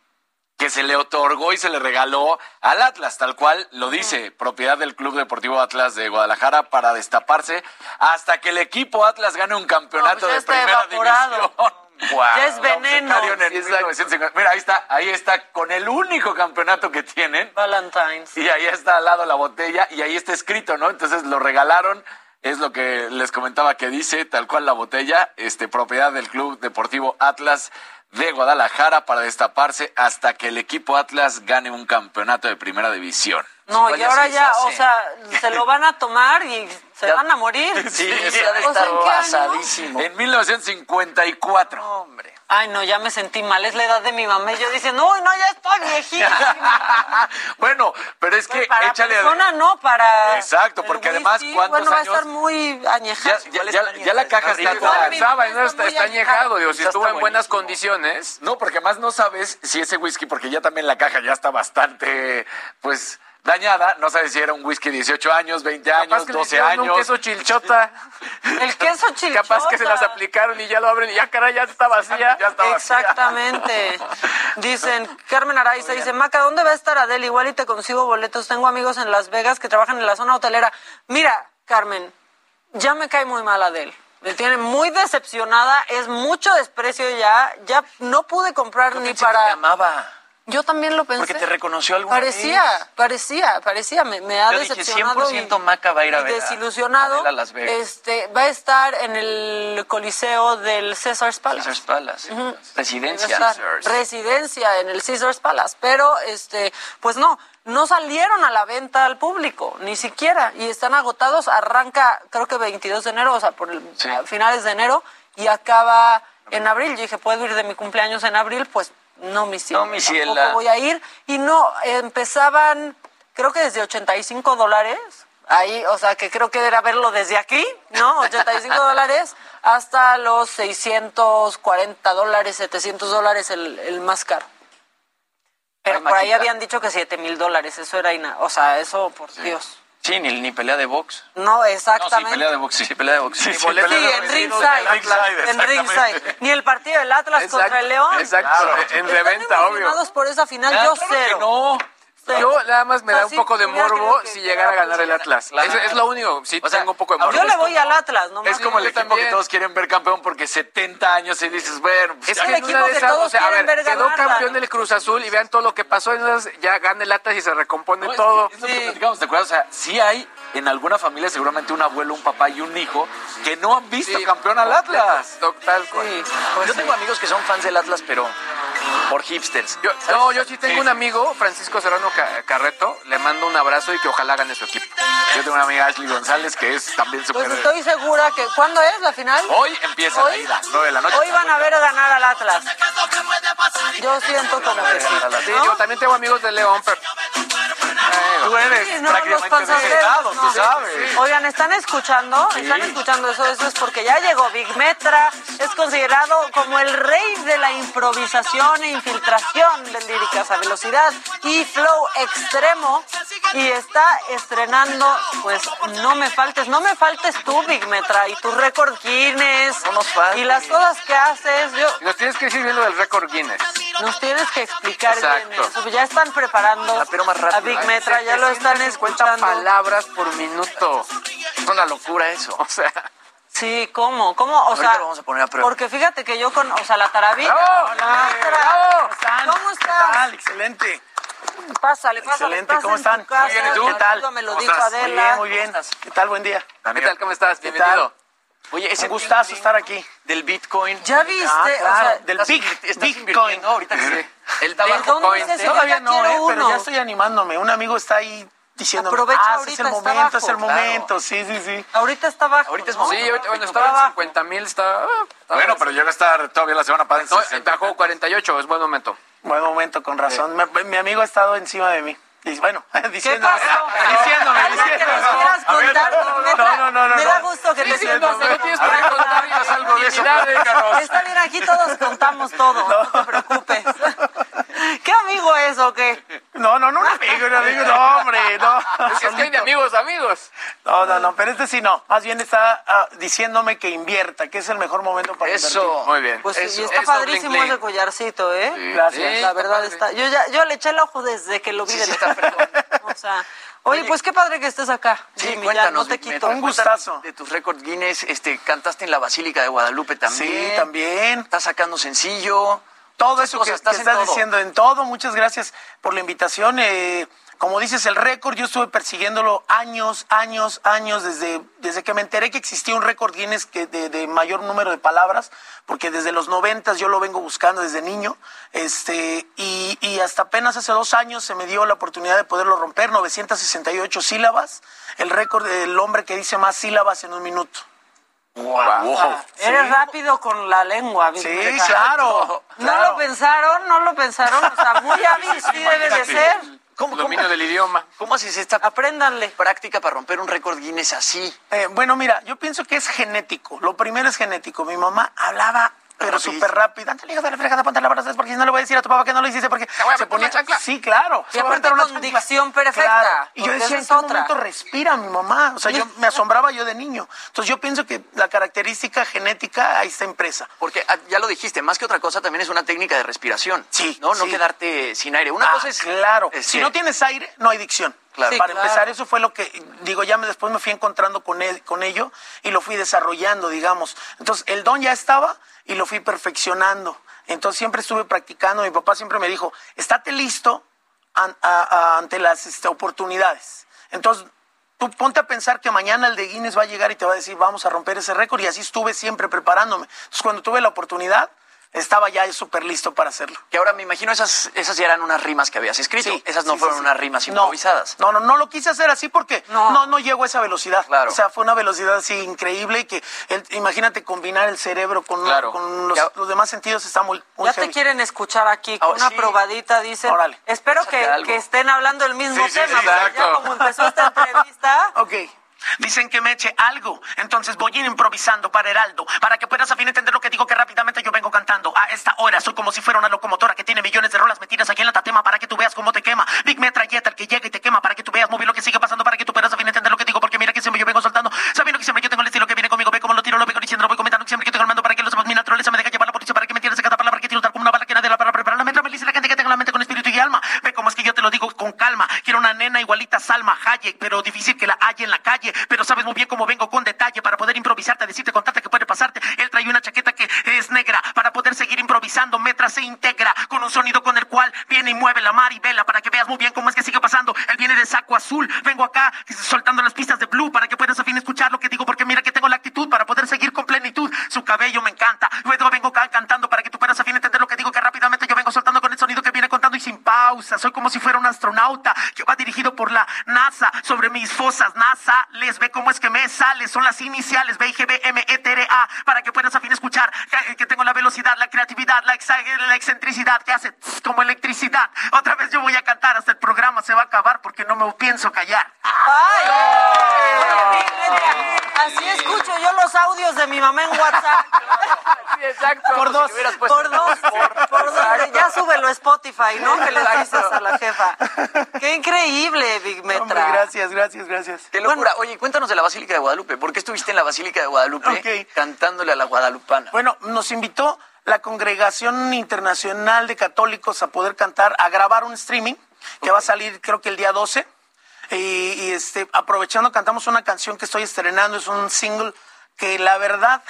que se le otorgó y se le regaló al Atlas, tal cual lo dice, propiedad del Club Deportivo Atlas de Guadalajara para destaparse hasta que el equipo Atlas gane un campeonato No, pues de primera evaporado. división. Ya es veneno. Obsecario en el 1950. Mira, ahí está, ahí está con el único campeonato que tienen. Valentine's. Y ahí está al lado la botella y ahí está escrito, ¿no? Entonces lo regalaron, es lo que les comentaba que dice, tal cual la botella, este propiedad del Club Deportivo Atlas de Guadalajara para destaparse hasta que el equipo Atlas gane un campeonato de primera división. No, y ahora ya, o sea, se lo van a tomar y se van a morir. Sí, O sí, sea, ha de ¿en estar qué año? pasadísimo. En 1954. hombre. Ay, no, ya me sentí mal, es la edad de mi mamá. Y yo diciendo, uy, no, ya estoy viejita. bueno, pero es que para échale... persona no, para... Exacto, el porque además, whisky, ¿cuántos bueno, va a años? estar muy añejado. Ya, ya- ya- ya la caja está No, toda... mi mamá no está, está añejado, digo, si Ya estuvo está en buenas buenísimo. condiciones. No, porque además no sabes si ese whisky, porque ya también la caja ya está bastante, pues, dañada. No sabes si era un whisky de 18 años, 20 años, que le 12 hicieron un años. queso chilchota. El queso chilchota. Capaz que se las aplicaron y ya lo abren y ya, caray, ya está vacía. Ya está vacía. Exactamente. Dicen, Carmen Araiza dice, Maca, ¿dónde va a estar Adele? Igual y te consigo boletos. Tengo amigos en Las Vegas que trabajan en la zona hotelera. Mira, Carmen, ya me cae muy mal Adele. Me tiene muy decepcionada, es mucho desprecio ya. Ya no pude comprar ni Pensé que para... te amaba. Yo también lo pensé. Porque te reconoció alguna Parecía, vez. parecía, parecía, me, me ha Yo dije, decepcionado. 100% Maca va a ir a ver a Desilusionado. A Las Vegas. Este, va a estar en el Coliseo del Caesars Palace. Caesars Palace. Residencia. Residencia en el Caesars Palace. Pero, este, pues no, no salieron a la venta al público, ni siquiera. Y están agotados. Arranca, creo que 22 de enero, o sea, por el, a finales de enero, y acaba en abril. Yo dije, ¿puedo ir de mi cumpleaños en abril? Pues no, mi cielo, No, mi tampoco ciela. voy a ir. Y no, empezaban, creo que desde 85 dólares. Ahí, o sea, que creo que era verlo desde aquí, ¿no? 85 dólares hasta los 640 dólares, 700 dólares el, el más caro. Pero Ay, por ahí habían dicho que 7 mil dólares, eso era, ina- o sea, eso, por Dios. Sí, ni, ni pelea de box. No, exactamente. de box. Sí, pelea de box. Sí, Sí, en ringside, en ringside. Ni el partido del Atlas Exacto, contra el León. exacto, Claro. en ¿Están reventa, obvio. por esa final? Ah, Yo claro que cero. No. Yo nada más me da un poco de morbo que si llegara a ganar el Atlas. Claro. Es, es lo único. Sí, tengo un poco de morbo. Yo le voy al Atlas, no Es como el equipo que todos quieren ver campeón porque 70 años y dices, bueno, pues Es que que en una de esas, o sea, a ver, quedó ganar, campeón del Cruz Azul y vean todo lo que pasó, entonces ya gana el Atlas y se recompone todo. Es lo que platicamos, ¿te acuerdas? O sea, sí hay en alguna familia seguramente un abuelo, un papá y un hijo que no han visto Sí, campeón al Atlas. Total. Yo tengo amigos que son fans del Atlas, pero por hipsters. Yo, no, yo sí tengo un amigo, Francisco Serrano Ca- Carreto, le mando un abrazo y que ojalá gane su equipo. Yo tengo una amiga Ashley González que es también súper... Pues estoy segura que. ¿Cuándo es la final? Hoy empieza la ida, 9 de la noche. Hoy van a ver ganar al Atlas. Yo siento como que sí. Sí, ¿no? yo también tengo amigos de León, pero... Tú eres Sí, no, los prácticamente de no. tú sabes. Oigan, ¿están escuchando? ¿Están escuchando eso? Eso es porque ya llegó Big Metra, es considerado como el rey de la improvisación e infiltración de líricas a velocidad y flow extremo y está estrenando, pues, No Me Faltes, No Me Faltes tú, Big Metra, y tu récord Guinness y las cosas que haces, yo, Nos tienes que decir bien lo del récord Guinness. nos tienes que explicar bien eso. Ya están preparando a Big Metra, ya lo están 750 escuchando. palabras por minuto. Es una locura eso. O sea, Sí, ¿cómo? ¿Cómo? O Ahorita sea, lo vamos a poner a prueba. porque fíjate que yo con, o sea, la tarabilla. ¡Bravo! Hola, ¡Bravo! ¿Cómo estás? Excelente. Pásale, pásale. Excelente, estás ¿cómo están? casa, Muy bien, ¿y tú? el ¿Qué tal? amigo Me lo ¿Cómo dijo estás? Adela. Muy bien, muy bien. ¿Qué tal? Buen día. ¿qué tal? ¿Cómo estás? ¿Qué Bienvenido. tal? Oye, ese Un gustazo estar aquí. del Bitcoin. ¿Ya viste? Ah, O claro, sea, del estás Big, Bitcoin. ahorita que sí. El ¿De tabaco dónde coin. es ese? Todavía no, eh, pero ya estoy animándome. Un amigo está ahí diciendo, Aprovecha ah, ahorita, es el está momento, bajo". es el Claro. momento. Sí, sí, sí. Ahorita está bajo. Ahorita es ¿no? Sí, ahorita, bueno, Está estaba en bajo. 50 mil, está... ah, está Bueno, pero llega a estar todavía la semana pasada No, 60. bajó 48, es buen momento. Buen momento, con razón. Mi, mi amigo ha estado encima de mí. Y, bueno, diciéndome, pasó? diciéndome, diciéndome. contar, no, no, no, no, no, Me no. da gusto que Sí, te sí, sientas. no, no tienes A por ver, qué contarnos algo de eso. Está bien, aquí todos contamos todo, no te preocupes. ¿Qué amigo es o qué? No, no, no, un amigo, un amigo, no, hombre, no. Es que hay de amigos, amigos. No, no, no, pero este sí no. Más bien está ah, diciéndome que invierta, que es el mejor momento para Eso. Muy bien. Pues sí, Eso, y está eso, padrísimo bling, bling. ese collarcito, ¿eh? Sí, Gracias. sí, La verdad está. Yo ya, yo le eché el ojo desde que lo vi de lejos. O sea, oye, pues qué padre que estés acá. Sí, Jimmy, ya, cuéntanos. no te quito. Un gustazo. De tus récords Guinness, este, cantaste en la Basílica de Guadalupe también. Sí, también. Estás sacando sencillo. Todo eso que, estás en estás todo. diciendo en todo. Muchas gracias por la invitación. Eh, como dices, el récord, yo estuve persiguiéndolo años, años, años, desde, desde que me enteré que existía un récord Guinness que de, de mayor número de palabras, porque desde los noventas yo lo vengo buscando desde niño, este, y, y hasta apenas hace dos años se me dio la oportunidad de poderlo romper, 968 sílabas, el récord del hombre que dice más sílabas en un minuto. Wow. Eres rápido con la lengua, Sí, claro. ¿No claro. lo pensaron? ¿No lo pensaron? O sea, muy hábil sí debe de ser. ¿Cómo, cómo, Dominio del idioma. cómo haces esta Apréndanle. práctica para romper un récord Guinness así? Eh, bueno, mira, yo pienso que es genético. Lo primero es genético. Mi mamá hablaba, pero súper rápido. Ándale, hija de la fregada, ponte la porque si no le voy a decir a tu papá que no lo hiciste, porque voy a se una chancla. Sí, claro. Y aparte una con chancla. dicción perfecta, Claro. Y yo decía, ¿en qué otra. momento respira mi mamá? O sea, yo me asombraba yo de niño. Entonces yo pienso que la característica genética ahí está impresa. Porque ah, ya lo dijiste, más que otra cosa también es una técnica de respiración. Sí, ¿No? No sí. quedarte sin aire. Una Ah, cosa es. claro. este, Si no tienes aire, no hay dicción. Claro. Sí, Para claro. empezar, eso fue lo que, digo, ya me, después me fui encontrando con, él- con ello y lo fui desarrollando, digamos. Entonces, el don ya estaba y lo fui perfeccionando. Entonces siempre estuve practicando. Mi papá siempre me dijo, estate listo an- a- a- ante las este, oportunidades. Entonces, tú ponte a pensar que mañana el de Guinness va a llegar y te va a decir, vamos a romper ese récord. Y así estuve siempre preparándome. Entonces, cuando tuve la oportunidad, estaba ya súper listo para hacerlo. Que ahora me imagino esas, esas ya eran unas rimas que habías escrito. Sí, esas no sí, fueron sí, sí. unas rimas No, improvisadas. No, no, no lo quise hacer así porque no, no, llego a esa velocidad. O sea, fue una velocidad así increíble que el- imagínate combinar el cerebro con, Claro. con los, los demás sentidos está muy, muy Ya heavy. te quieren escuchar aquí con una sí. probadita, dicen. Órale. Espero que, que estén hablando el mismo tema. sí, porque exacto. ya como empezó esta entrevista. Ok. Dicen que me eche algo, entonces voy a ir improvisando para Heraldo, para que puedas a fin entender lo que digo que rápidamente yo vengo cantando. A esta hora soy como si fuera una locomotora que tiene millones de rolas metidas aquí en la tatema para que tú veas cómo te quema. Big metralleta, el que llega y te quema para que tú veas bien lo que sigue pasando para que tú puedas a fin entender lo que digo porque mira que siempre yo vengo soltando, sabiendo que siempre yo tengo el estilo que viene conmigo, ve cómo lo tiro, lo vengo diciendo, lo voy comentando, siempre que estoy calmando para que lo sepas mi naturaleza me deja alma. Ve cómo es que yo te lo digo con calma. Quiero una nena igualita a Salma Hayek, pero difícil que la haya en la calle, pero sabes muy bien cómo vengo con detalle para poder improvisarte, decirte, contarte que puede pasarte. Él trae una chaqueta que es negra para poder seguir improvisando. Metra se integra con un sonido con el cual viene y mueve la mar y vela para que veas muy bien cómo es que sigue pasando. Él viene de saco azul. Vengo acá soltando las pistas de blue para que puedas a fin escuchar lo que digo porque mira que tengo la actitud para poder seguir con plenitud. Su cabello me encanta. Luego vengo acá cantando para que tú puedas a fin entender lo que digo que rápidamente yo vengo soltando con el sonido que viene y sin pausa. Soy como si fuera un astronauta que va dirigido por la NASA sobre mis fosas. NASA les ve cómo es que me sale. Son las iniciales B, I, G, B, M, E, T, R, A para que puedas a fin escuchar que, tengo la velocidad, la creatividad, la, excentricidad que hace tss, como electricidad. Otra vez yo voy a cantar hasta el programa se va a acabar porque no me pienso callar. ¡Ay! Así escucho yo los audios de mi mamá en WhatsApp. exacto. Por dos. si Por dos. Por dos. Ya súbelo a Spotify, ¿no? Que le dices a la jefa. Qué increíble, Big Metra. Hombre, gracias, gracias, gracias. Qué locura. Oye, cuéntanos de la Basílica de Guadalupe. ¿Por qué estuviste en la Basílica de Guadalupe cantándole a la guadalupana? Bueno, nos invitó la Congregación Internacional de Católicos a poder cantar, a grabar un streaming que va a salir creo que el día 12. Y, y, este, aprovechando, cantamos una canción que estoy estrenando, es un single que la verdad,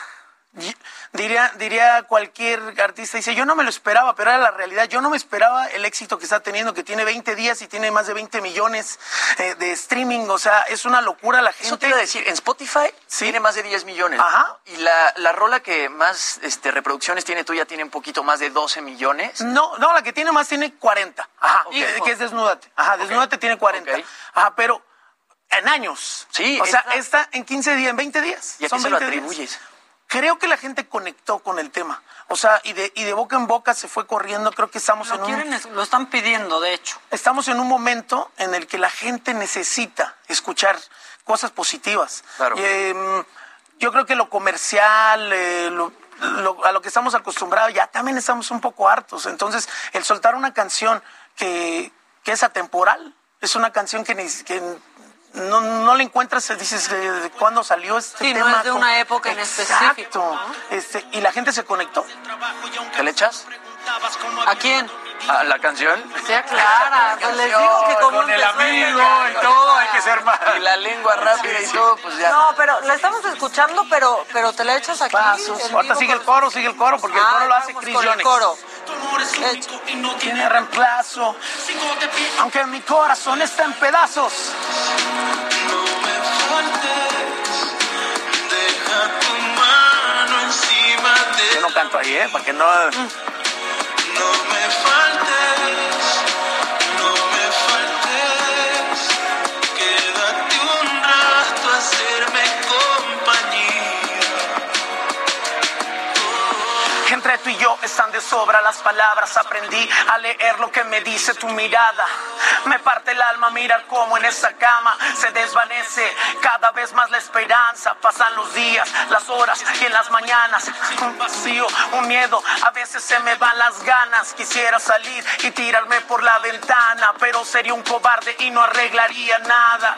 diría, diría cualquier artista, dice, yo no me lo esperaba, pero era la realidad, yo no me esperaba el éxito que está teniendo, que tiene 20 días y tiene más de 20 millones eh, de streaming, o sea, es una locura la gente. Eso te iba a decir, en Spotify tiene más de 10 millones. Ajá. Y la, la rola que más este, reproducciones tiene tuya tiene un poquito más de 12 millones. No, no, la que tiene más tiene 40. Ajá, Ok. que, que es Desnúdate. Ajá, Desnúdate tiene 40. Ajá, pero en años. Sí, O sea, esta- está en 15 días, en 20 días. ¿Y a qué se lo 20 días. Creo que la gente conectó con el tema. O sea, y de, y de boca en boca se fue corriendo. Creo que estamos Lo en un... quieren, es- lo están pidiendo, de hecho. Estamos en un momento en el que la gente necesita escuchar cosas positivas. Claro. Y, em, yo creo que lo comercial, eh, lo- lo- a lo que estamos acostumbrados, ya también estamos un poco hartos. Entonces, el soltar una canción que, que es atemporal, es una canción que, ni, que no, no le encuentras, dices, ¿de, de cuándo salió este Sí, no tema? es de una época en específico, Exacto. Este, y la gente se conectó. ¿Qué le echas? ¿A quién? ¿A la canción? Sí, Clara. Pues les digo que como Con el amigo y todo, hay que ser más. Y la lengua rápida y todo, pues ya. No, pero la estamos escuchando, pero, pero te la echas aquí. Pasos. en Ahorita sigue el con- coro, sigue el coro, porque el Ah, coro lo hace vamos Chris con el coro. no tiene reemplazo. Aunque mi corazón está en pedazos. Deja tu mano encima de Yo no canto ahí, ¿eh? Para que no. No me faltes, Están de sobra las palabras. Aprendí a leer lo que me dice tu mirada. Me parte el alma mirar cómo en esa cama se desvanece cada vez más la esperanza. Pasan los días, las horas y en las mañanas un vacío, un miedo. A veces se me van las ganas. Quisiera salir y tirarme por la ventana, pero sería un cobarde y no arreglaría nada.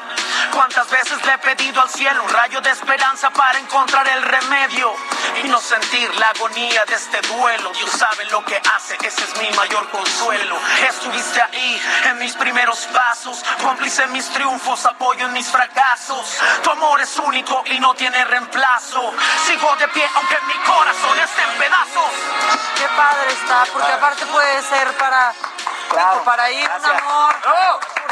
¿Cuántas veces le he pedido al cielo un rayo de esperanza para encontrar el remedio y no sentir la agonía de este duelo? Dios sabe lo que hace, ese es mi mayor consuelo. Estuviste ahí en mis primeros pasos, cómplice en mis triunfos, apoyo en mis fracasos. Tu amor es único y no tiene reemplazo. Sigo de pie aunque mi corazón esté en pedazos. Qué padre está, porque aparte puede ser para, Claro, para ir un amor,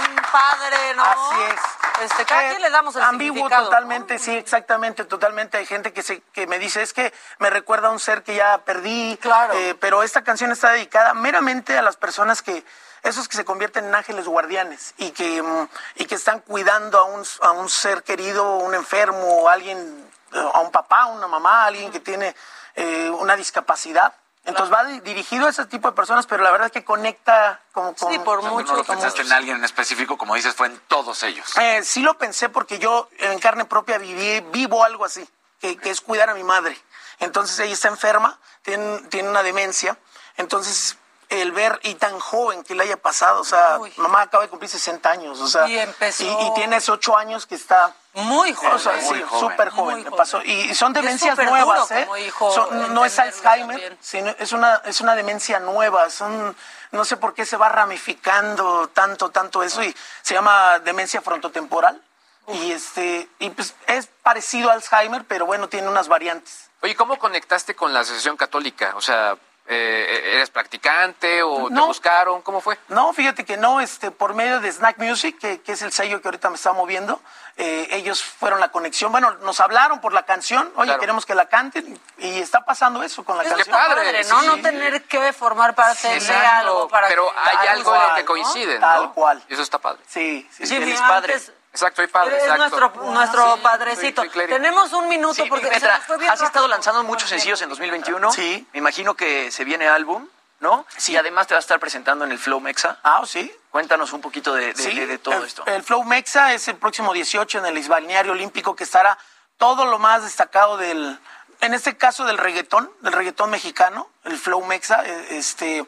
un padre, ¿no? Así es. Este, cada Eh, quien le damos el ambiguo totalmente, sí, exactamente, totalmente. Hay gente que se que me dice es que me recuerda a un ser que ya perdí. Claro. eh, pero esta canción está dedicada meramente a las personas que esos que se convierten en ángeles guardianes y que mm, y que están cuidando a un a un ser querido, un enfermo, alguien, eh, a un papá, una mamá, alguien que tiene eh, una discapacidad. Entonces va di- dirigido a ese tipo de personas, pero la verdad es que conecta con, con Sí, por O sea, mucho. no lo pensaste en alguien en específico, como dices, fue en todos ellos. Eh, sí lo pensé porque yo en carne propia viví, vivo algo así, que, que es cuidar a mi madre. Entonces ella está enferma, tiene, tiene una demencia. Entonces el ver y tan joven que le haya pasado, o sea, Uy. mamá acaba de cumplir 60 años, o sea, Y empezó- y, y tienes 8 años que está Muy joven. o sea, Muy sí, joven. súper joven, Muy me joven. pasó. Y, son demencias nuevas, duro ¿eh? como hijo Son- no es Alzheimer, sino es una, es una demencia nueva. Son, no sé por qué se va ramificando tanto, tanto eso. Y se llama demencia frontotemporal. Y este, y pues es parecido a Alzheimer, pero bueno, tiene unas variantes. Oye, ¿cómo conectaste con la Asociación Católica? O sea, eh, ¿eres practicante o te No. buscaron? ¿Cómo fue? No, fíjate que no, este, por medio de Snack Music, que, que es el sello que ahorita me está moviendo, eh, ellos fueron la conexión. Bueno, nos hablaron por la canción, oye, Claro. queremos que la canten, y está pasando eso con la Eso canción. está padre, padre, ¿no? sí. No tener que formar parte de Exacto, algo para pero que- hay tal algo en lo que ¿no? coinciden, Tal ¿no? cual. Y eso está padre. Sí, sí, Sí, sí. mira, padre. antes- Exacto, soy padre, Es exacto. nuestro, nuestro Sí, padrecito. soy- soy clérigo. Tenemos un minuto Sí, porque se fue bien has estado lanzando muchos sencillos en 2021. Sí. Me imagino que se viene álbum, ¿no? Sí. Y además te vas a estar presentando en el Flow Mexa. Ah, sí. Cuéntanos un poquito de, de- Sí, de- de todo el, esto. El Flow Mexa es el próximo 18 en el balneario olímpico que estará todo lo más destacado del, en este caso del reggaetón, del reggaetón mexicano, el Flow Mexa, eh, este,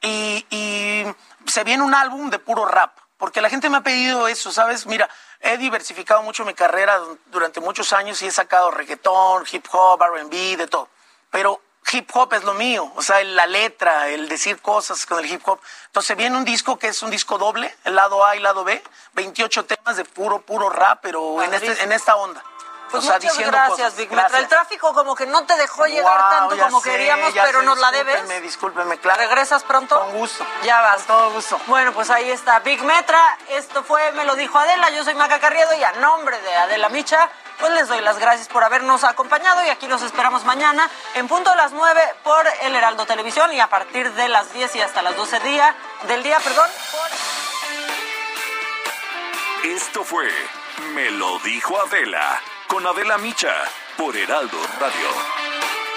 y, y se viene un álbum de puro rap, porque la gente me ha pedido eso, ¿sabes? Mira, he diversificado mucho mi carrera du- durante muchos años y he sacado reggaetón, hip hop, R&B, de todo, pero hip hop es lo mío, o sea, la letra, el decir cosas con el hip hop. Entonces viene un disco que es un disco doble, el lado A y el lado B, 28 temas de puro, puro rap, pero en, este, en esta onda. Pues o sea, muchas diciendo gracias, cosas. Big Metra. El Gracias. tráfico como que no te dejó llegar Wow, tanto como sé, queríamos, pero sé, nos la debes. Discúlpenme, discúlpenme, claro. ¿Regresas pronto? Con gusto. Ya vas. Con todo gusto. Bueno, pues ahí está Big Metra. Esto fue Me lo dijo Adela. Yo soy Maca Carriedo y a nombre de Adela Micha, pues les doy las gracias por habernos acompañado y aquí los esperamos mañana en punto de las 9 por El Heraldo Televisión y a partir de las 10 y hasta las 12 día, del día, perdón, por... Esto fue Me lo dijo Adela con Adela Micha por Heraldo Radio.